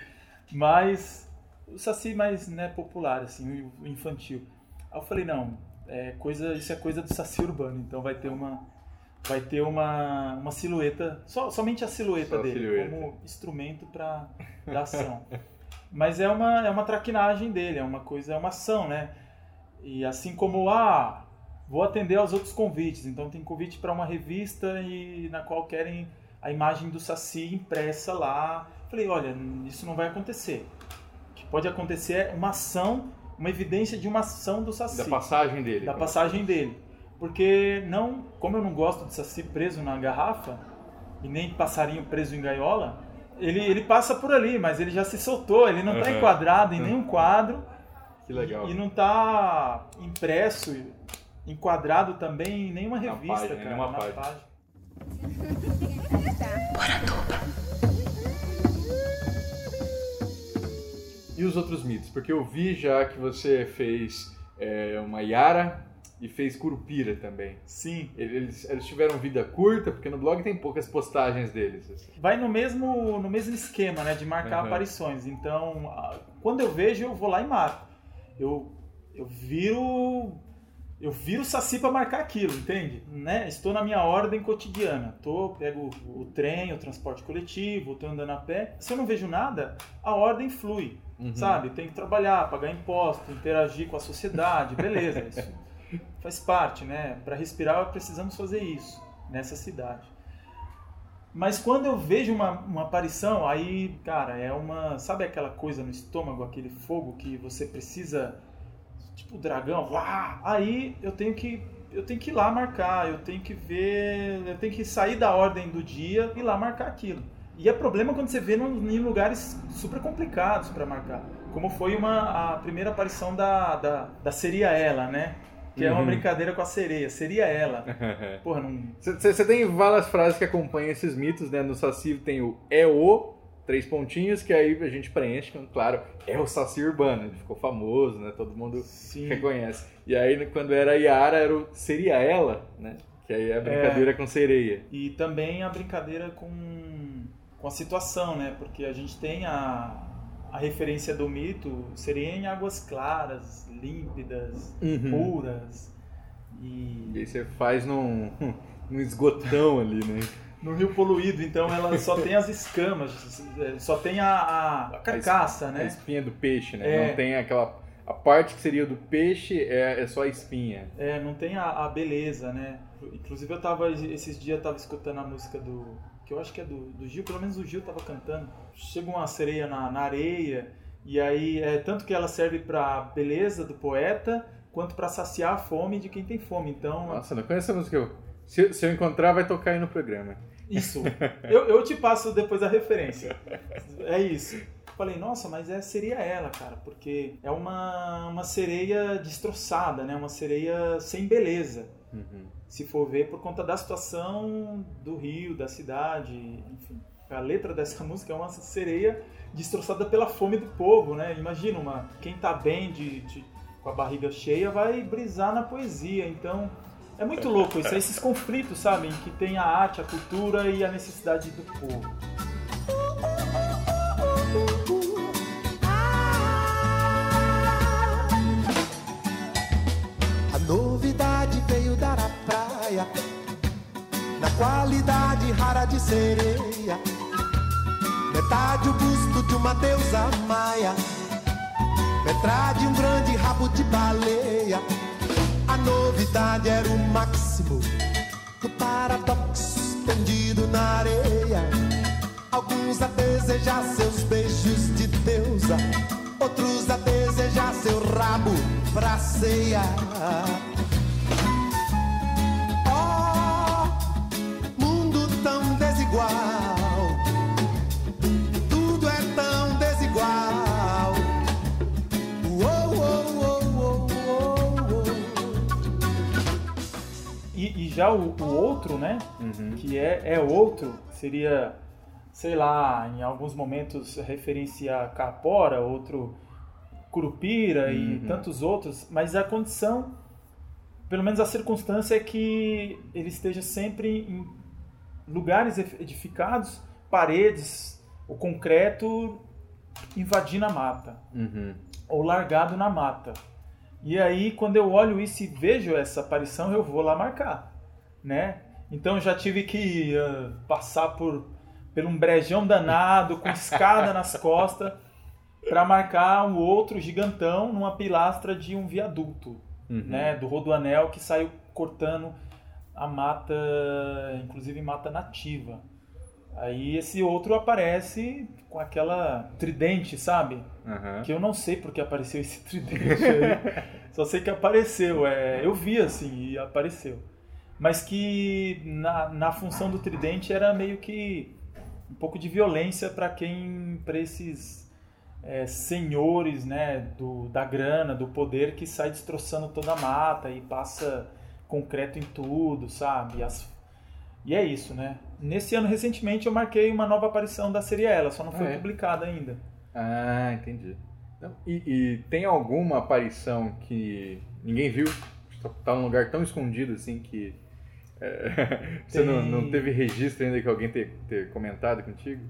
Mas o Saci mais né, popular, assim, o infantil. Aí eu falei, não, é coisa, isso é coisa do Saci urbano, então vai ter uma vai ter uma, uma silhueta, só, somente a silhueta Só a dele silhueta. como instrumento para da ação. Mas é uma é uma traquinagem dele, é uma coisa, é uma ação, né? E assim como, ah, vou atender aos outros convites. Então tem convite para uma revista e na qual querem a imagem do Saci impressa lá. Falei, olha, isso não vai acontecer. O que pode acontecer é uma ação, uma evidência de uma ação do Saci. Da passagem dele. Da passagem dele. Porque não, como eu não gosto de Saci preso na garrafa, e nem passarinho preso em gaiola, ele, ele passa por ali, mas ele já se soltou, ele não está Uhum. enquadrado em nenhum quadro Que legal. e não está impresso, enquadrado também em nenhuma Na revista, página, cara, nenhuma na página. página. E os outros mitos? Porque eu vi já que você fez é, uma Yara e fez Curupira também. Sim. Eles, eles tiveram vida curta, porque no blog tem poucas postagens deles. assim. Vai no mesmo, no mesmo esquema, né, de marcar Uhum. aparições. Então, quando eu vejo, eu vou lá e marco. Eu, eu viro eu viro o saci para marcar aquilo, entende? Né? Estou na minha ordem cotidiana. Tô, pego o trem, o transporte coletivo, estou andando a pé. Se eu não vejo nada, a ordem flui, Uhum. sabe? Tem que trabalhar, pagar imposto, interagir com a sociedade, beleza? Isso faz parte, né? Para respirar, precisamos fazer isso nessa cidade. Mas quando eu vejo uma, uma aparição, aí, cara, é uma. Sabe aquela coisa no estômago, aquele fogo que você precisa. Tipo dragão, uá, aí eu tenho que. Eu tenho que ir lá marcar, eu tenho que ver. Eu tenho que sair da ordem do dia e ir lá marcar aquilo. E é problema quando você vê em lugares super complicados para marcar. Como foi uma, a primeira aparição da, da, da Seria Ela, né? Que é uma Uhum. brincadeira com a sereia. Seria ela. Porra, não, Você tem várias frases que acompanham esses mitos, né? No Saci tem o é o, três pontinhos, que aí a gente preenche, claro, é o Saci Urbano. Ele ficou famoso, né? Todo mundo Sim. reconhece. E aí, quando era Yara, era o seria ela, né? Que aí é a brincadeira com sereia. E também a brincadeira com, com a situação, né? Porque a gente tem a, a referência do mito seria em águas claras, límpidas, Uhum. puras. E E aí você faz num, num esgotão ali, né? no rio poluído, então ela só tem as escamas, só tem a, a, a carcaça, A né? espinha do peixe, né? É. Não tem aquela... A parte que seria do peixe é, é só a espinha. É, não tem a, a beleza, né? Inclusive eu tava, esses dias eu tava escutando a música do, que eu acho que é do, do Gil, pelo menos o Gil tava cantando. Chega uma sereia na, na areia, e aí é tanto que ela serve pra beleza do poeta, quanto pra saciar a fome de quem tem fome. Então, Nossa, não conheço essa música. Se, se eu encontrar, vai tocar aí no programa. isso. Eu, eu te passo depois a referência. É isso. Falei, nossa, mas é, seria ela, cara, porque é uma, uma sereia destroçada, né? Uma sereia sem beleza. Uhum. Se for ver por conta da situação do Rio, da cidade, enfim. A letra dessa música é uma sereia destroçada pela fome do povo, né? Imagina uma quem tá bem de, de- com a barriga cheia vai brisar na poesia. Então é muito louco isso, esses conflitos, sabe, que tem a arte, a cultura e a necessidade do povo. Praia Na qualidade rara de sereia. Metade o busto de uma deusa maia Metade um grande rabo de baleia. A novidade era o máximo Do paradoxo estendido na areia. Alguns a desejar seus beijos de deusa, outros a desejar seu rabo pra ceia. Já o, o outro, né? Que é, é outro, seria, sei lá, em alguns momentos referencia Capora, outro Curupira e Uhum. tantos outros, mas a condição, pelo menos a circunstância é que ele esteja sempre em lugares edificados, paredes, o concreto invadindo a mata Uhum. ou largado na mata. E aí, quando eu olho isso e vejo essa aparição, eu vou lá marcar, né? Então, já tive que ah, passar por, por um brejão danado, com escada nas costas, para marcar um outro gigantão numa pilastra de um viaduto, Uhum. né, do Rodoanel que saiu cortando a mata, inclusive mata nativa. Aí esse outro aparece com aquela tridente, sabe? Aham. Que eu não sei porque apareceu esse tridente aí. Só sei que apareceu. É, eu vi assim e apareceu. Mas que na, na função do tridente era meio que um pouco de violência para quem, para esses é, senhores, né, do, da grana, do poder que sai destroçando toda a mata e passa concreto em tudo, sabe? As- e é isso, né? Nesse ano recentemente eu marquei uma nova aparição da série Ela, só não foi Ah, é? publicada ainda. Ah, entendi. Então, E, e tem alguma aparição que ninguém viu? Tá num lugar tão escondido assim que é, você não, Tem. não teve registro ainda que alguém ter, ter comentado contigo?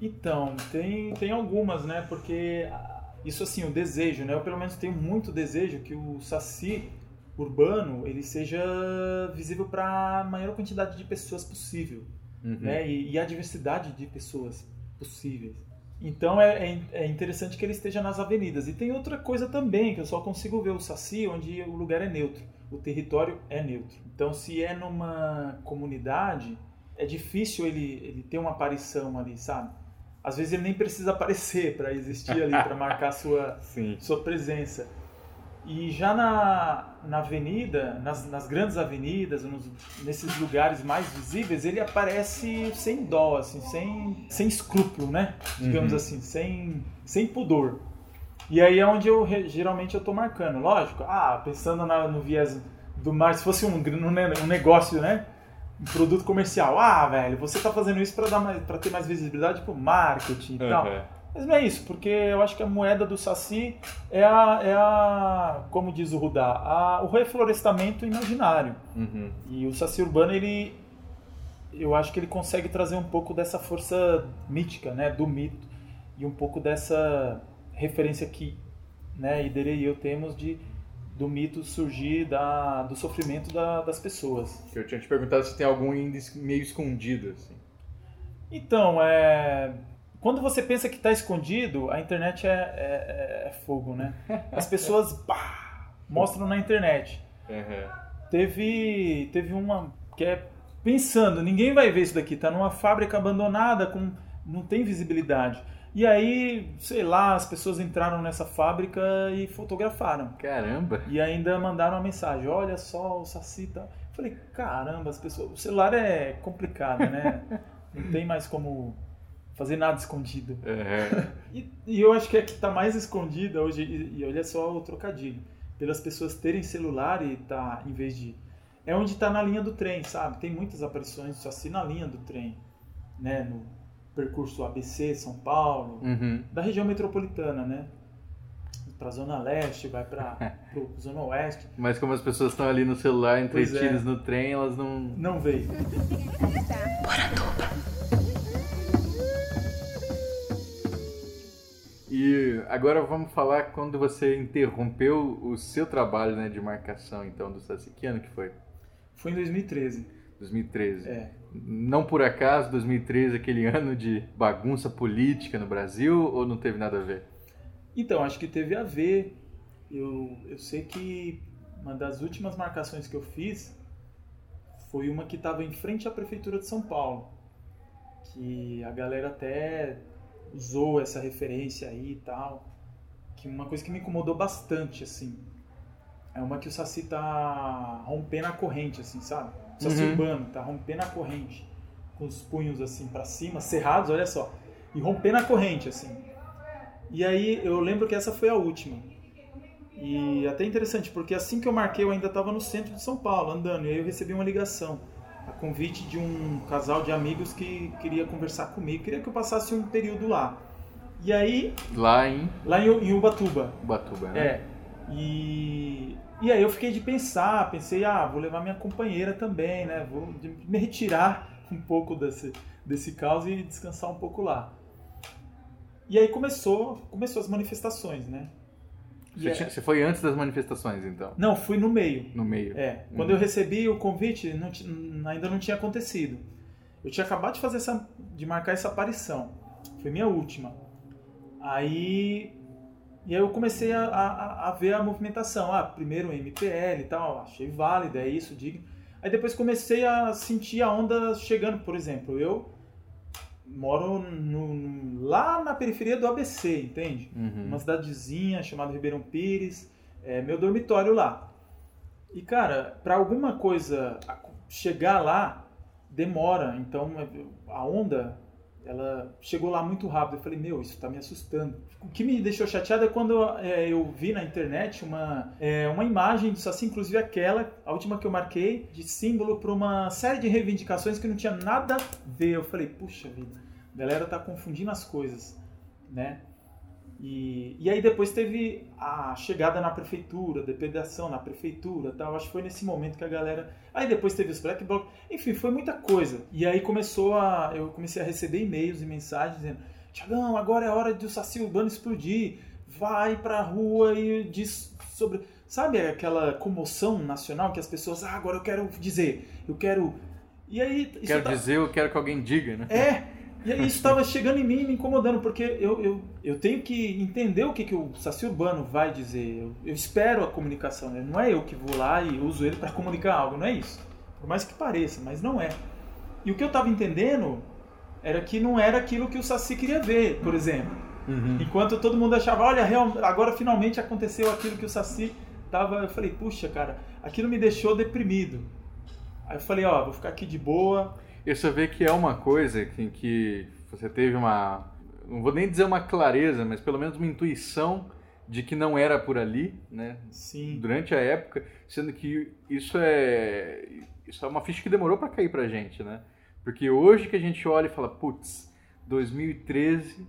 Então, tem, tem algumas, né? Porque ah, isso assim, o desejo, né? Eu pelo menos tenho muito desejo que o Saci urbano ele seja visível para a maior quantidade de pessoas possível, Uhum. né? E, e a diversidade de pessoas possíveis. Então é, é, é interessante que ele esteja nas avenidas. E tem outra coisa também, que eu só consigo ver o Saci onde o lugar é neutro, o território é neutro. Então se é numa comunidade, é difícil ele, ele ter uma aparição ali, sabe? Às vezes ele nem precisa aparecer para existir ali, para marcar sua, Sim. sua presença. E já na, na avenida, nas, nas grandes avenidas, nos- nesses lugares mais visíveis, ele aparece sem dó, assim, sem, sem escrúpulo, né? Digamos Uhum. assim, sem, sem pudor. E aí é onde eu geralmente eu tô marcando. Lógico, ah, pensando na- no viés do mar, se fosse um, um ne- negócio, né? Um produto comercial. Ah, velho, você tá fazendo isso para dar mais, para ter mais visibilidade pro marketing e tal. Uhum. Mas não é isso, porque eu acho que a moeda do Saci é a, é a como diz o Rudá, a, o reflorestamento imaginário. Uhum. E o Saci urbano, ele, eu acho que ele consegue trazer um pouco dessa força mítica, né, do mito, e um pouco dessa referência que né, Iderê e eu temos de do mito surgir da, do sofrimento da- das pessoas. Eu tinha te perguntado se tem algum meio escondido, assim. Então, é... quando você pensa que está escondido, a internet é, é- é fogo, né? As pessoas pá, mostram na internet. Uhum. Teve, teve uma que é pensando, ninguém vai ver isso daqui, tá numa fábrica abandonada, com não tem visibilidade. E aí, sei lá, as pessoas entraram nessa fábrica e fotografaram. Caramba! E ainda mandaram uma mensagem, olha só, o Saci tá... Falei, caramba, as pessoas... O celular é complicado, né? Não tem mais como fazer nada escondido. Uhum. E, e eu acho que é que tá mais escondida hoje, e, e olha só o trocadilho, pelas pessoas terem celular e tá, em vez de... É onde tá na linha do trem, sabe? Tem muitas aparições só assim na linha do trem, né? No percurso ABC, São Paulo, Uhum. da região metropolitana, né? Pra Zona Leste, vai pra pro Zona Oeste. Mas como as pessoas estão ali no celular Pois é. entretidas no trem, elas não. Não veio. E agora vamos falar quando você interrompeu o seu trabalho né, de marcação então do Saci. Que ano que foi? Foi em 2013. 2013. É. Não por acaso 2013 aquele ano de bagunça política no Brasil ou não teve nada a ver? Então, acho que teve a ver. Eu, eu sei que uma das últimas marcações que eu fiz foi uma que estava em frente à Prefeitura de São Paulo. Que a galera até usou essa referência aí e tal. Que uma coisa que me incomodou bastante, assim. É uma que o Saci tá rompendo a corrente, assim, sabe? Saci Uhum. urbano tá rompendo a corrente. Com os punhos assim para cima, cerrados, olha só. E rompendo a corrente, assim. E aí eu lembro que essa foi a última. E até interessante, porque assim que eu marquei eu ainda estava no centro de São Paulo, andando, e aí eu recebi uma ligação, a convite de um casal de amigos que queria conversar comigo, queria que eu passasse um período lá. E aí, Lá em lá em, em Ubatuba, Ubatuba, né? é. E, e aí eu fiquei de pensar, pensei, ah, vou levar minha companheira também, né? Vou me retirar um pouco desse, desse caos e descansar um pouco lá. E aí começou, começou as manifestações, né? Você, é- tinha- você foi antes das manifestações, então? Não, fui no meio. No meio. É, Hum. quando eu recebi o convite, não ainda não tinha acontecido. Eu tinha acabado de fazer essa, de marcar essa aparição. Foi minha última. Aí E aí eu comecei a, a, a ver a movimentação. Ah, primeiro MPL e tal, achei válido, é isso, digno. Aí depois comecei a sentir a onda chegando, por exemplo, eu moro no, lá na periferia do ABC, entende? Uhum. Uma cidadezinha chamada Ribeirão Pires, é meu dormitório lá. E cara, para alguma coisa chegar lá demora, então a onda ela chegou lá muito rápido. Eu falei, meu, isso está me assustando. O que me deixou chateado é quando é, eu vi na internet uma, é, uma imagem disso assim, inclusive aquela, a última que eu marquei, de símbolo para uma série de reivindicações que não tinha nada a ver. Eu falei, puxa vida, a galera tá confundindo as coisas, né? E, e aí depois teve a chegada na prefeitura, depredação na prefeitura tal. Acho que foi nesse momento que a galera. Aí depois teve os black blocs. Enfim, foi muita coisa. E aí começou a. Eu comecei a receber e-mails e mensagens dizendo: Tiagão, agora é hora de o Saci Urbano explodir. Vai pra rua e diz sobre. Sabe aquela comoção nacional que as pessoas. Ah, agora eu quero dizer. Eu quero. E aí. Quero tá... dizer, eu quero que alguém diga, né? É. E aí isso estava chegando em mim me incomodando, porque eu, eu, eu tenho que entender o que, que o Saci Urbano vai dizer. Eu, eu espero a comunicação, né? não é eu que vou lá e uso ele para comunicar algo, não é isso. Por mais que pareça, mas não é. E o que eu estava entendendo era que não era aquilo que o Saci queria ver, por exemplo. Uhum. Enquanto todo mundo achava, olha, agora finalmente aconteceu aquilo que o Saci tava. Eu falei, puxa, cara, aquilo me deixou deprimido. Aí eu falei, ó, vou ficar aqui de boa e você vê que é uma coisa em que você teve uma, não vou nem dizer uma clareza, mas pelo menos uma intuição de que não era por ali, né? Sim. Durante a época, sendo que isso é isso é uma ficha que demorou para cair pra gente, né? Porque hoje que a gente olha e fala, putz, 2013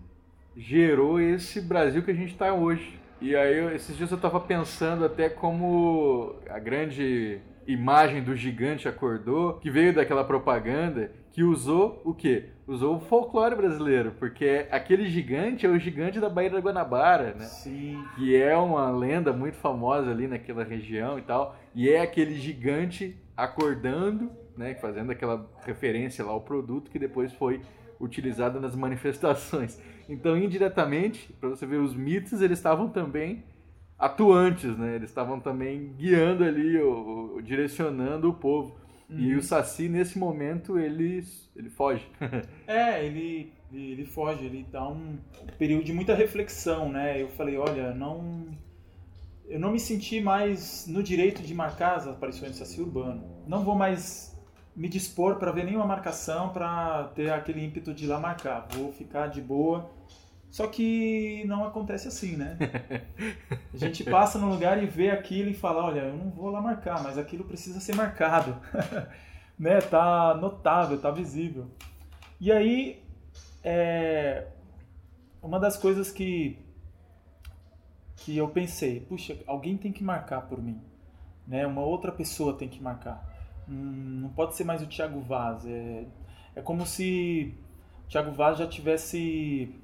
gerou esse Brasil que a gente está hoje. E aí esses dias eu estava pensando até como a grande imagem do gigante acordou, que veio daquela propaganda que usou o quê? Usou o folclore brasileiro, porque aquele gigante é o gigante da Baía da Guanabara, né? Sim. Que é uma lenda muito famosa ali naquela região e tal, e é aquele gigante acordando, né, fazendo aquela referência lá ao produto que depois foi utilizado nas manifestações. Então, indiretamente, para você ver os mitos, eles estavam também atuantes, né? Eles estavam também guiando ali, o, o, direcionando o povo. Uhum. E o Saci, nesse momento, ele, ele foge. é, ele, ele foge, ele dá um período de muita reflexão, né? Eu falei, olha, não... Eu não me senti mais no direito de marcar as aparições do Saci Urbano. Não vou mais me dispor para ver nenhuma marcação, para ter aquele ímpeto de ir lá marcar. Vou ficar de boa só que não acontece assim, né? A gente passa no lugar e vê aquilo e fala, olha, eu não vou lá marcar, mas aquilo precisa ser marcado. né? Tá notável, tá visível. E aí, é... uma das coisas que que eu pensei, puxa, alguém tem que marcar por mim, né? Uma outra pessoa tem que marcar. Hum, não pode ser mais o Thiago Vaz. É, é como se o Thiago Vaz já tivesse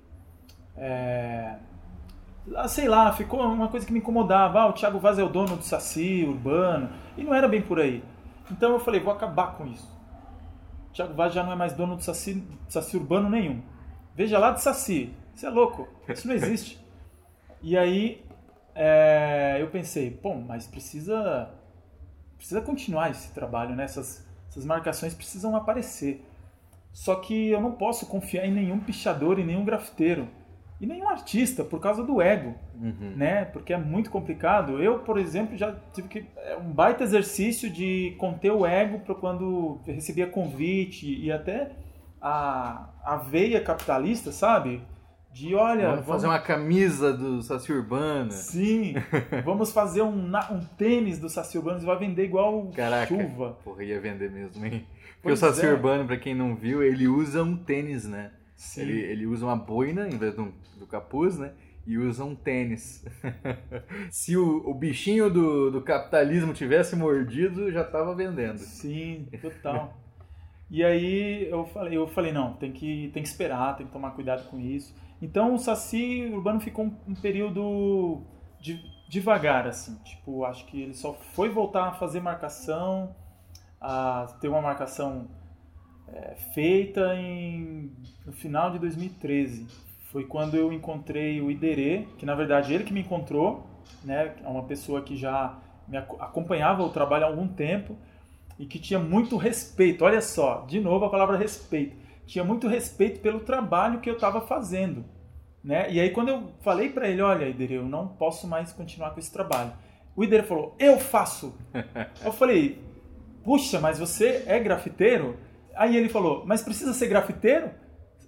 é, ah, sei lá, ficou uma coisa que me incomodava. Ah, o Thiago Vaz é o dono do Saci Urbano. E não era bem por aí. Então eu falei, vou acabar com isso. O Thiago Vaz já não é mais dono do Saci, Saci Urbano nenhum. Veja lá de Saci. Isso é louco. Isso não existe. e aí é, eu pensei, bom, mas precisa precisa continuar esse trabalho, né? Essas, essas marcações precisam aparecer. Só que eu não posso confiar em nenhum pichador e nenhum grafiteiro e nenhum artista por causa do ego, uhum. né? Porque é muito complicado. Eu, por exemplo, já tive que é um baita exercício de conter o ego para quando recebia convite e até a, a veia capitalista, sabe? De olha, vamos, vamos... fazer uma camisa do Saci Urbano. Sim, vamos fazer um, um tênis do Saci Urbano e vai vender igual Caraca, chuva. Porra, ia vender mesmo, hein? Porque pois o Saci é. Urbano, para quem não viu, ele usa um tênis, né? Ele, ele usa uma boina em vez do, do capuz, né? E usa um tênis. Se o, o bichinho do, do capitalismo tivesse mordido, já estava vendendo. Sim, total. e aí eu falei, eu falei, não, tem que, tem que esperar, tem que tomar cuidado com isso. Então o Saci Urbano ficou um, um período de, devagar, assim. Tipo, acho que ele só foi voltar a fazer marcação, a ter uma marcação é, feita em, no final de 2013. foi quando eu encontrei o Iderê, que na verdade ele que me encontrou, né? É uma pessoa que já me acompanhava o trabalho há algum tempo e que tinha muito respeito. Olha só, de novo a palavra respeito. Tinha muito respeito pelo trabalho que eu estava fazendo. Né? E aí quando eu falei para ele, olha, Iderê, eu não posso mais continuar com esse trabalho. O Iderê falou, eu faço. eu falei, puxa, mas você é grafiteiro? Aí ele falou, mas precisa ser grafiteiro?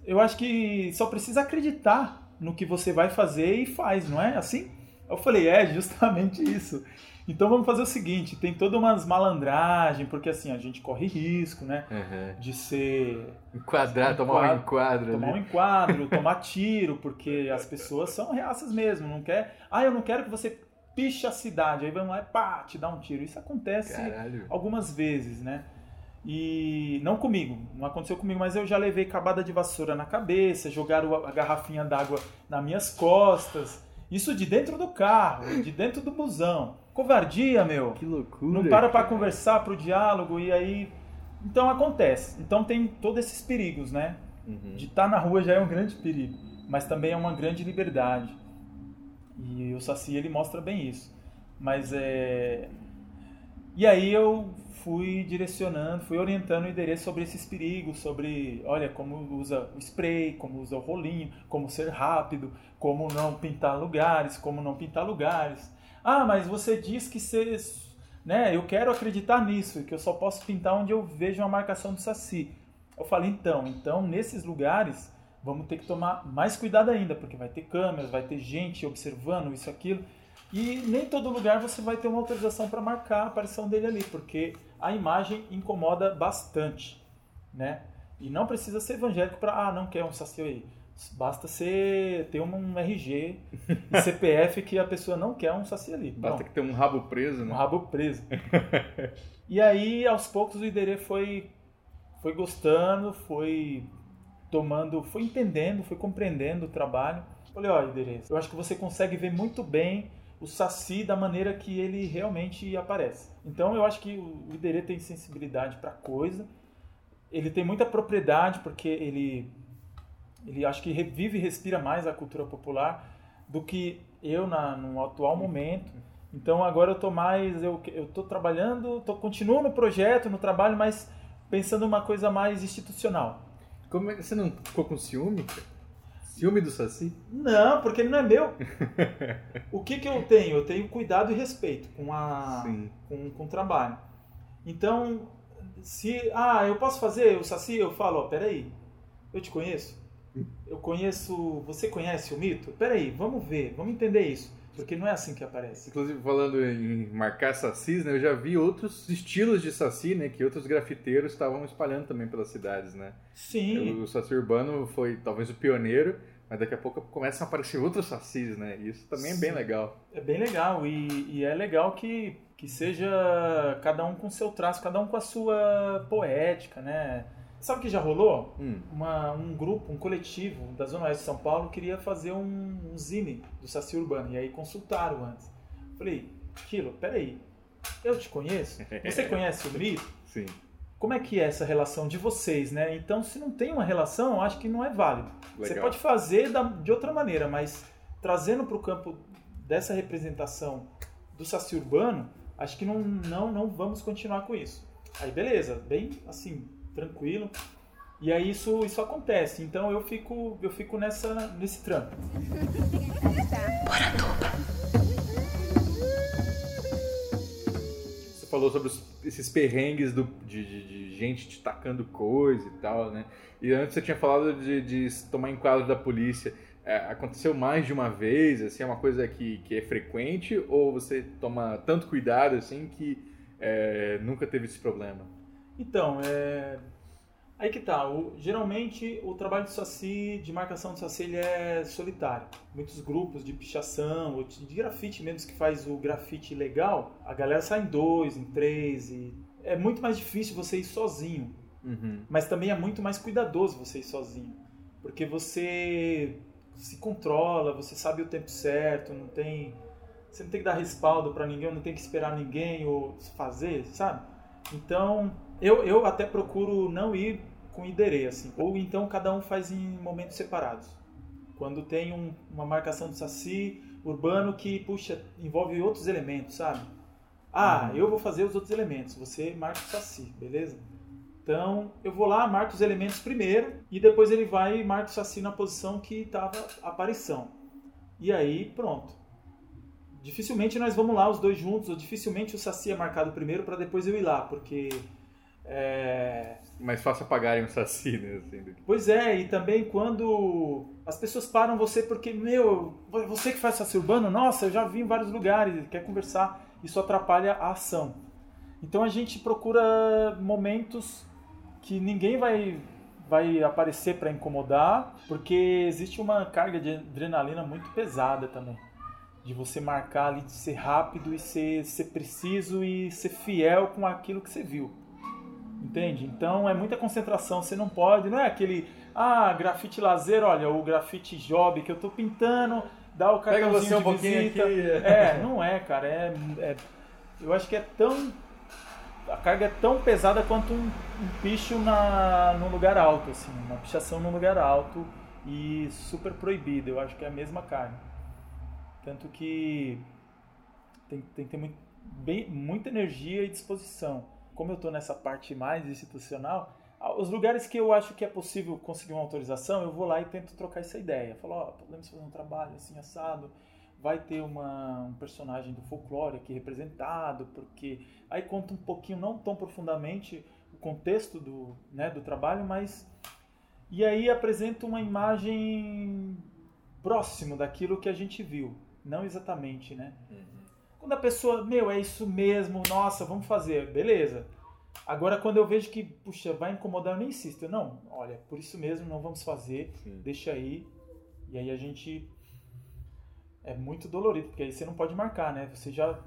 Eu acho que só precisa acreditar no que você vai fazer e faz, não é assim? Eu falei, é, justamente isso. Então vamos fazer o seguinte, tem toda umas malandragem, porque assim, a gente corre risco, né? Uhum. De ser... Enquadrar, tomar um enquadro. Tomar um enquadro, tomar tiro, porque as pessoas são reaças mesmo, não quer... Ah, eu não quero que você piche a cidade, aí vamos lá e pá, te dá um tiro. Isso acontece Caralho. algumas vezes, né? E não comigo, não aconteceu comigo, mas eu já levei cabada de vassoura na cabeça, jogaram a garrafinha d'água nas minhas costas. Isso de dentro do carro, de dentro do busão. Covardia, meu. Que loucura. Não para para conversar, para o diálogo e aí. Então acontece. Então tem todos esses perigos, né? Uhum. De estar na rua já é um grande perigo, mas também é uma grande liberdade. E o Saci ele mostra bem isso. Mas é. E aí eu fui direcionando, fui orientando o endereço sobre esses perigos, sobre, olha, como usa o spray, como usa o rolinho, como ser rápido, como não pintar lugares, como não pintar lugares. Ah, mas você diz que você, né, eu quero acreditar nisso, que eu só posso pintar onde eu vejo uma marcação do saci. Eu falei, então, então nesses lugares vamos ter que tomar mais cuidado ainda, porque vai ter câmeras, vai ter gente observando isso, aquilo. E nem todo lugar você vai ter uma autorização para marcar a aparição dele ali, porque a imagem incomoda bastante, né? E não precisa ser evangélico para, ah, não quer um saci aí. Basta ser, ter um RG e CPF que a pessoa não quer um saci ali. Basta Não, que ter um rabo preso, né? um rabo preso. e aí, aos poucos, o Iderê foi, foi gostando, foi tomando, foi entendendo, foi compreendendo o trabalho. Falei, ó, Iderê, eu acho que você consegue ver muito bem o Saci da maneira que ele realmente aparece. Então eu acho que o Iderê tem sensibilidade para coisa, ele tem muita propriedade porque ele ele acho que revive e respira mais a cultura popular do que eu na, no atual momento. Então agora eu tô mais eu eu tô trabalhando, tô continuo no projeto, no trabalho, mas pensando uma coisa mais institucional. Como é- você não ficou com ciúme? Ciúme do Saci? Não, porque ele não é meu. o que, que eu tenho? Eu tenho cuidado e respeito com, a, com, com o trabalho. Então, se. Ah, eu posso fazer o Saci? Eu falo, ó, peraí. Eu te conheço? Eu conheço. Você conhece o mito? Peraí, vamos ver, vamos entender isso. Porque não é assim que aparece. Inclusive, falando em marcar sacis, né, eu já vi outros estilos de saci, né, que outros grafiteiros estavam espalhando também pelas cidades, né. Sim. O saci urbano foi talvez o pioneiro, mas daqui a pouco começam a aparecer outros sacis, né, e isso também é bem Sim. legal. É bem legal. E, e é legal que, que seja cada um com seu traço, cada um com a sua poética, né? Sabe o que já rolou? Hum. uma, um grupo, um coletivo da Zona Oeste de São Paulo queria fazer um, um zine do Saci Urbano. E aí consultaram antes. Falei, Kilo, peraí, eu te conheço? Você conhece o mito? Sim. Como é que é essa relação de vocês, né? Então, se não tem uma relação, eu acho que não é válido. Você Legal. pode fazer da- de outra maneira, mas trazendo para o campo dessa representação do Saci Urbano, acho que não, não, não vamos continuar com isso. Aí, beleza, bem assim, tranquilo. E aí isso, isso acontece. Então eu fico, eu fico nessa, nesse trampo. Você falou sobre os- esses perrengues do- de, de- de gente te tacando coisa e tal, né? E antes você tinha falado de, de tomar enquadro da polícia. É, aconteceu mais de uma vez? Assim, é uma coisa que, que é frequente? Ou você toma tanto cuidado assim que é, nunca teve esse problema? Então, é... aí que tá. O- geralmente o trabalho do Saci, de marcação do Saci, ele é solitário. Muitos grupos de pichação, ou de de grafite mesmo, que faz o grafite legal, a galera sai em dois, em três, e é muito mais difícil você ir sozinho. Uhum. Mas também é muito mais cuidadoso você ir sozinho. Porque você se controla, você sabe o tempo certo, não tem. Você não tem que dar respaldo para ninguém, não tem que esperar ninguém ou fazer, sabe? Então, eu, eu até procuro não ir com iderê, assim. Ou então cada um faz em momentos separados. Quando tem um- uma marcação do saci urbano que, puxa, envolve outros elementos, sabe? Ah, eu vou fazer os outros elementos, você marca o saci, beleza? Então, eu vou lá, marco os elementos primeiro e depois ele vai e marca o saci na posição que estava a aparição. E aí, pronto. Dificilmente nós vamos lá os dois juntos, ou dificilmente o saci é marcado primeiro para depois eu ir lá, porque é, Mais fácil apagarem o Saci, né? Assim, do Pois é, e também quando as pessoas param você porque, meu, você que faz saci urbano, nossa, eu já vi em vários lugares, quer conversar, isso atrapalha a ação. Então a gente procura momentos que ninguém vai, vai aparecer para incomodar, porque existe uma carga de adrenalina muito pesada também. De você marcar ali, de ser rápido e ser, ser preciso e ser fiel com aquilo que você viu. Entende? Então é muita concentração, você não pode, não é aquele, ah, grafite lazer, olha, o grafite job que eu tô pintando, dá o Pega cartãozinho você um de pouquinho visita. aqui. É, não é, cara, é, é- eu acho que é tão a carga é tão pesada quanto um, um picho na num lugar alto, assim, uma pichação num lugar alto e super proibido, eu acho que é a mesma carga. Tanto que tem, tem que ter muito, bem, muita energia e disposição. Como eu estou nessa parte mais institucional, os lugares que eu acho que é possível conseguir uma autorização, eu vou lá e tento trocar essa ideia. Falo, ó, podemos fazer um trabalho assim assado, vai ter uma, um personagem do folclore aqui representado, porque aí conta um pouquinho, não tão profundamente, o contexto do, né, do trabalho, mas e aí apresenta uma imagem próximo daquilo que a gente viu, não exatamente, né? Quando a pessoa, meu, é isso mesmo, nossa, vamos fazer, beleza. Agora, quando eu vejo que, puxa, vai incomodar, eu nem insisto. Eu, Não, olha, por isso mesmo, não vamos fazer, Sim. deixa aí. E aí a gente. É muito dolorido, porque aí você não pode marcar, né? Você já.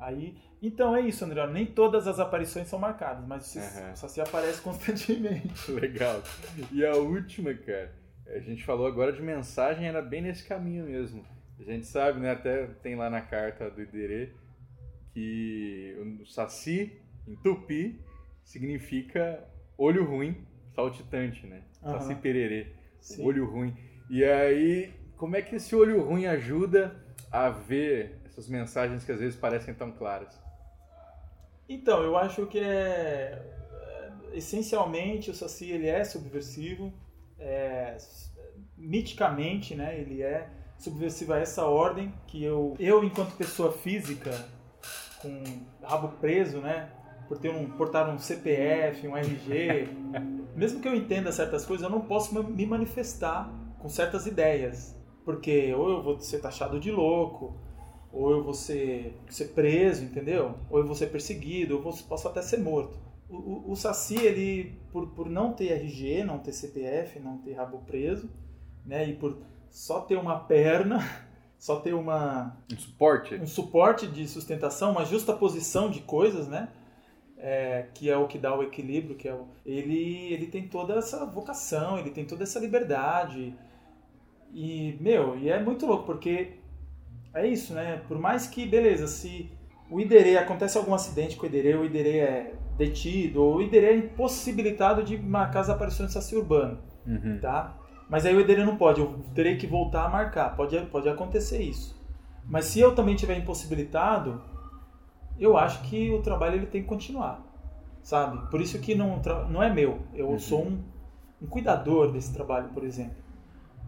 Aí. Então é isso, André. Nem todas as aparições são marcadas, mas você, Aham. só se aparece constantemente. Legal. E a última, cara, a gente falou agora de mensagem, era bem nesse caminho mesmo. A gente sabe, né, até tem lá na carta do Iderê, que o Saci, em tupi, significa olho ruim, saltitante, né? Aham. Saci pererê, Sim. olho ruim. E aí, como é que esse olho ruim ajuda a ver essas mensagens que às vezes parecem tão claras? Então, eu acho que é, é, essencialmente o Saci ele é subversivo, é, miticamente, né? Ele é subversivo a essa ordem que eu, eu enquanto pessoa física com rabo preso, né? Por ter um portar um CPF, um RG, mesmo que eu entenda certas coisas, eu não posso me manifestar com certas ideias, porque ou eu vou ser taxado de louco, ou eu vou ser, ser preso, entendeu? Ou eu vou ser perseguido, ou eu vou, posso até ser morto. O, o, o Saci, ele, por, por não ter RG, não ter CPF, não ter rabo preso, né, e por só ter uma perna, só ter uma, Um suporte? um suporte de sustentação, uma justa posição de coisas, né? É, que é o que dá o equilíbrio, que é o, ele, ele tem toda essa vocação, ele tem toda essa liberdade. E, meu, e é muito louco, porque é isso, né? Por mais que, beleza, se o Iderê, acontece algum acidente com o Iderê, o Iderê é detido, ou o Iderê é impossibilitado de marcar as aparições do Saci Urbano Uhum. tá? Mas aí o Ederê não pode, eu terei que voltar a marcar, pode, pode acontecer isso. Mas se eu também tiver impossibilitado, eu acho que o trabalho ele tem que continuar, sabe? Por isso que não, não é meu, eu sou um, um cuidador desse trabalho, por exemplo.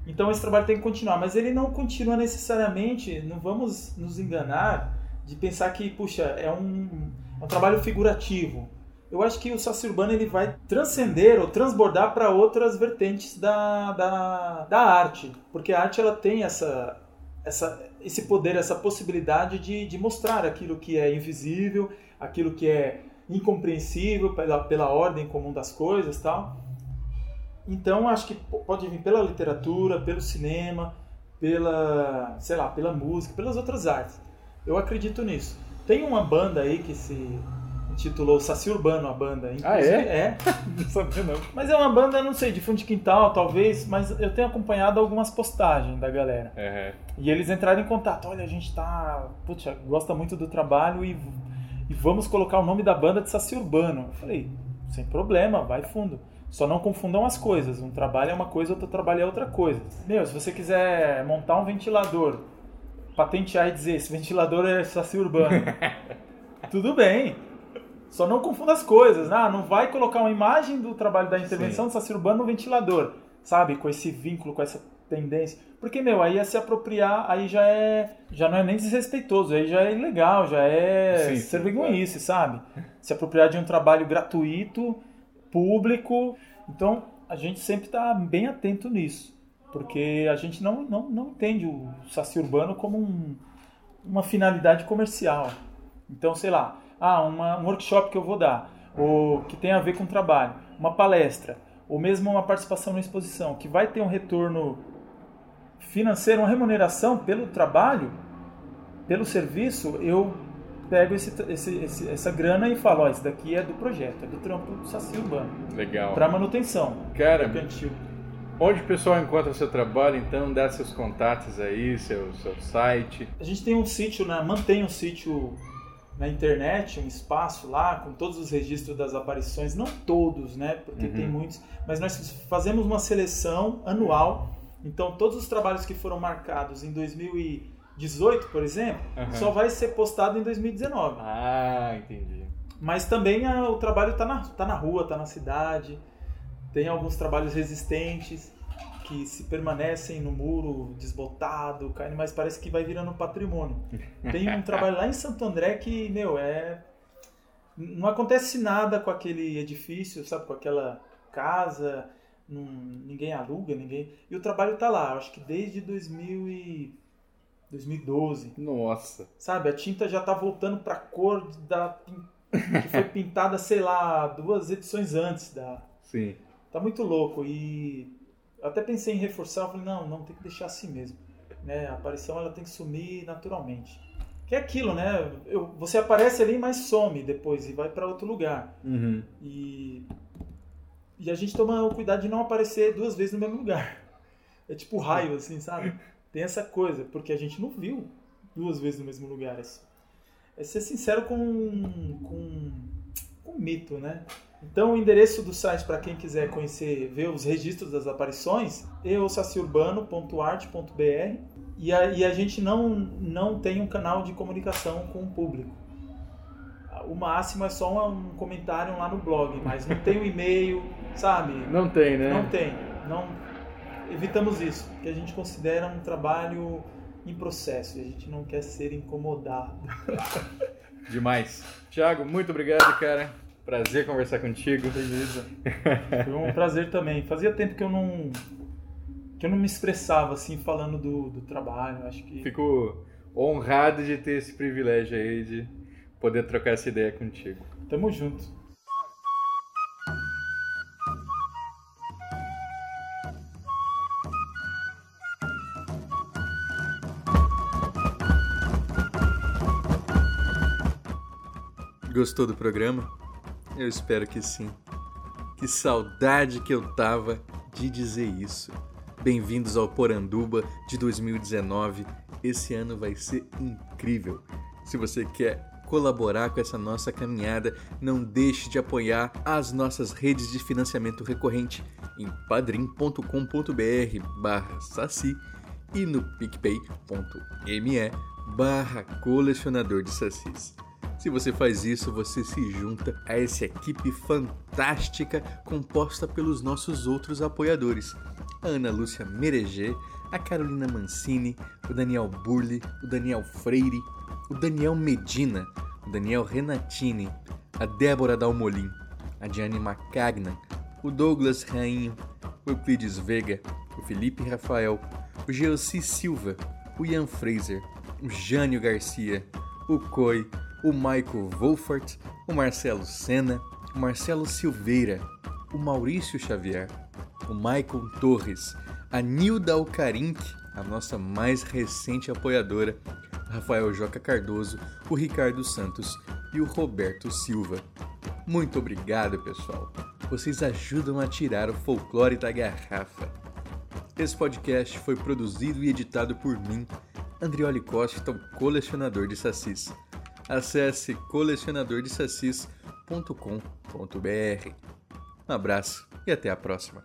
Então esse trabalho tem que continuar, mas ele não continua necessariamente, não vamos nos enganar de pensar que, puxa, é um, é um trabalho figurativo. Eu acho que o Saci Urbano ele vai transcender ou transbordar para outras vertentes da, da, da arte, porque a arte ela tem essa, essa, esse poder, essa possibilidade de, de mostrar aquilo que é invisível, aquilo que é incompreensível pela, pela ordem comum das coisas tal. Então acho que pode vir pela literatura, pelo cinema, pela, sei lá, pela música, pelas outras artes. Eu acredito nisso. Tem uma banda aí que se intitulou Saci Urbano, a banda. Ah, Inclusive- é? É. Não sabia não. Mas é uma banda, não sei, de fundo de quintal, talvez, mas eu tenho acompanhado algumas postagens da galera. É, E eles entraram em contato. Olha, a gente tá. Putz, gosta muito do trabalho e, e vamos colocar o nome da banda de Saci Urbano. Eu falei, sem problema, vai fundo. Só não confundam as coisas. Um trabalho é uma coisa, outro trabalho é outra coisa. Meu, se você quiser montar um ventilador, patentear e dizer esse ventilador é saci urbano, tudo bem. Só não confunda as coisas. Ah, não vai colocar uma imagem do trabalho da intervenção do saci urbano no ventilador, sabe? Com esse vínculo, com essa tendência. Porque, meu, aí é se apropriar, aí já é. Já não é nem desrespeitoso, aí já é ilegal, já é Sim, ser sim, vergonhice, sabe? Se apropriar de um trabalho gratuito, público. Então, a gente sempre está bem atento nisso. Porque a gente não, não, não entende o saci urbano como um, uma finalidade comercial. Então, sei lá, ah, uma, um workshop que eu vou dar, ou que tem a ver com trabalho, uma palestra, ou mesmo uma participação na exposição, que vai ter um retorno financeiro, uma remuneração pelo trabalho, pelo serviço, eu pego esse, esse, esse- essa grana e falo, ó, isso daqui é do projeto, é do trampo do Saci Urbano, Legal. para manutenção. Cara, mercantil. onde o pessoal encontra seu trabalho, então dá seus contatos aí, seu, seu site. A gente tem um sítio, né, mantém um sítio na internet, um espaço lá com todos os registros das aparições, não todos, né, porque Uhum. tem muitos, mas nós fazemos uma seleção anual. Então todos os trabalhos que foram marcados em 2018, por exemplo, Aham. só vai ser postado em 2019. Ah, entendi. Mas também ah, o trabalho está na, tá na rua, está na cidade. Tem alguns trabalhos resistentes que se permanecem no muro desbotado, caindo, mas parece que vai virando patrimônio. Tem um trabalho lá em Santo André que, meu, é. Não acontece nada com aquele edifício, sabe? Com aquela casa, não- ninguém aluga, ninguém. E o trabalho tá lá, acho que desde 2000 e 2012 Nossa. sabe? A tinta já tá voltando pra cor da que foi pintada, sei lá, duas edições antes da. Sim. Tá muito louco e eu até pensei em reforçar, falei, não, não, tem que deixar assim mesmo. Né? A aparição ela tem que sumir naturalmente. Que é aquilo, né? Eu- você aparece ali, mas some depois e vai pra outro lugar. Uhum. E, e a gente toma o cuidado de não aparecer duas vezes no mesmo lugar. É tipo raio, assim, sabe? Tem essa coisa, porque a gente não viu duas vezes no mesmo lugar. É, é ser sincero com, com, com mito, né? Então, o endereço do site para quem quiser conhecer, ver os registros das aparições, é o saciurbano.art.br e a, e a gente não, não tem um canal de comunicação com o público. O máximo é só um comentário lá no blog, mas não tem o e-mail, sabe? Não tem, né? Não tem. Não evitamos isso, porque a gente considera um trabalho em processo e a gente não quer ser incomodado. Demais. Tiago, muito obrigado, cara. Prazer conversar contigo. Beleza. Foi um prazer também. Fazia tempo que eu não que eu não me expressava assim falando do, do trabalho. Acho que Fico honrado de ter esse privilégio aí de poder trocar essa ideia contigo. tamo junto. Gostou do programa? Eu espero que sim. Que saudade que eu tava de dizer isso. Bem-vindos ao Poranduba de 2019. Esse ano vai ser incrível. Se você quer colaborar com essa nossa caminhada, não deixe de apoiar as nossas redes de financiamento recorrente em padrim.com.br barra saci e no picpay.me barra colecionador de sacis. Se você faz isso, você se junta a essa equipe fantástica composta pelos nossos outros apoiadores: a Ana Lúcia Mereger, a Carolina Mancini, o Daniel Burli, o Daniel Freire, o Daniel Medina, o Daniel Renatini, a Débora Dalmolin, a Diane Macagnan, o Douglas Rainho, o Euclides Vega, o Felipe Rafael, o Geossi Silva, o Ian Fraser, o Jânio Garcia, o Coi, o Michael Wolfert, o Marcelo Sena, o Marcelo Silveira, o Maurício Xavier, o Michael Torres, a Nilda Alcarink, a nossa mais recente apoiadora, Rafael Joca Cardoso, o Ricardo Santos e o Roberto Silva. Muito obrigado, pessoal. Vocês ajudam a tirar o folclore da garrafa. Esse podcast foi produzido e editado por mim, Andrioli Costa, o colecionador de sacis. Acesse colecionadordesacis.com.br. Um abraço. e até a próxima.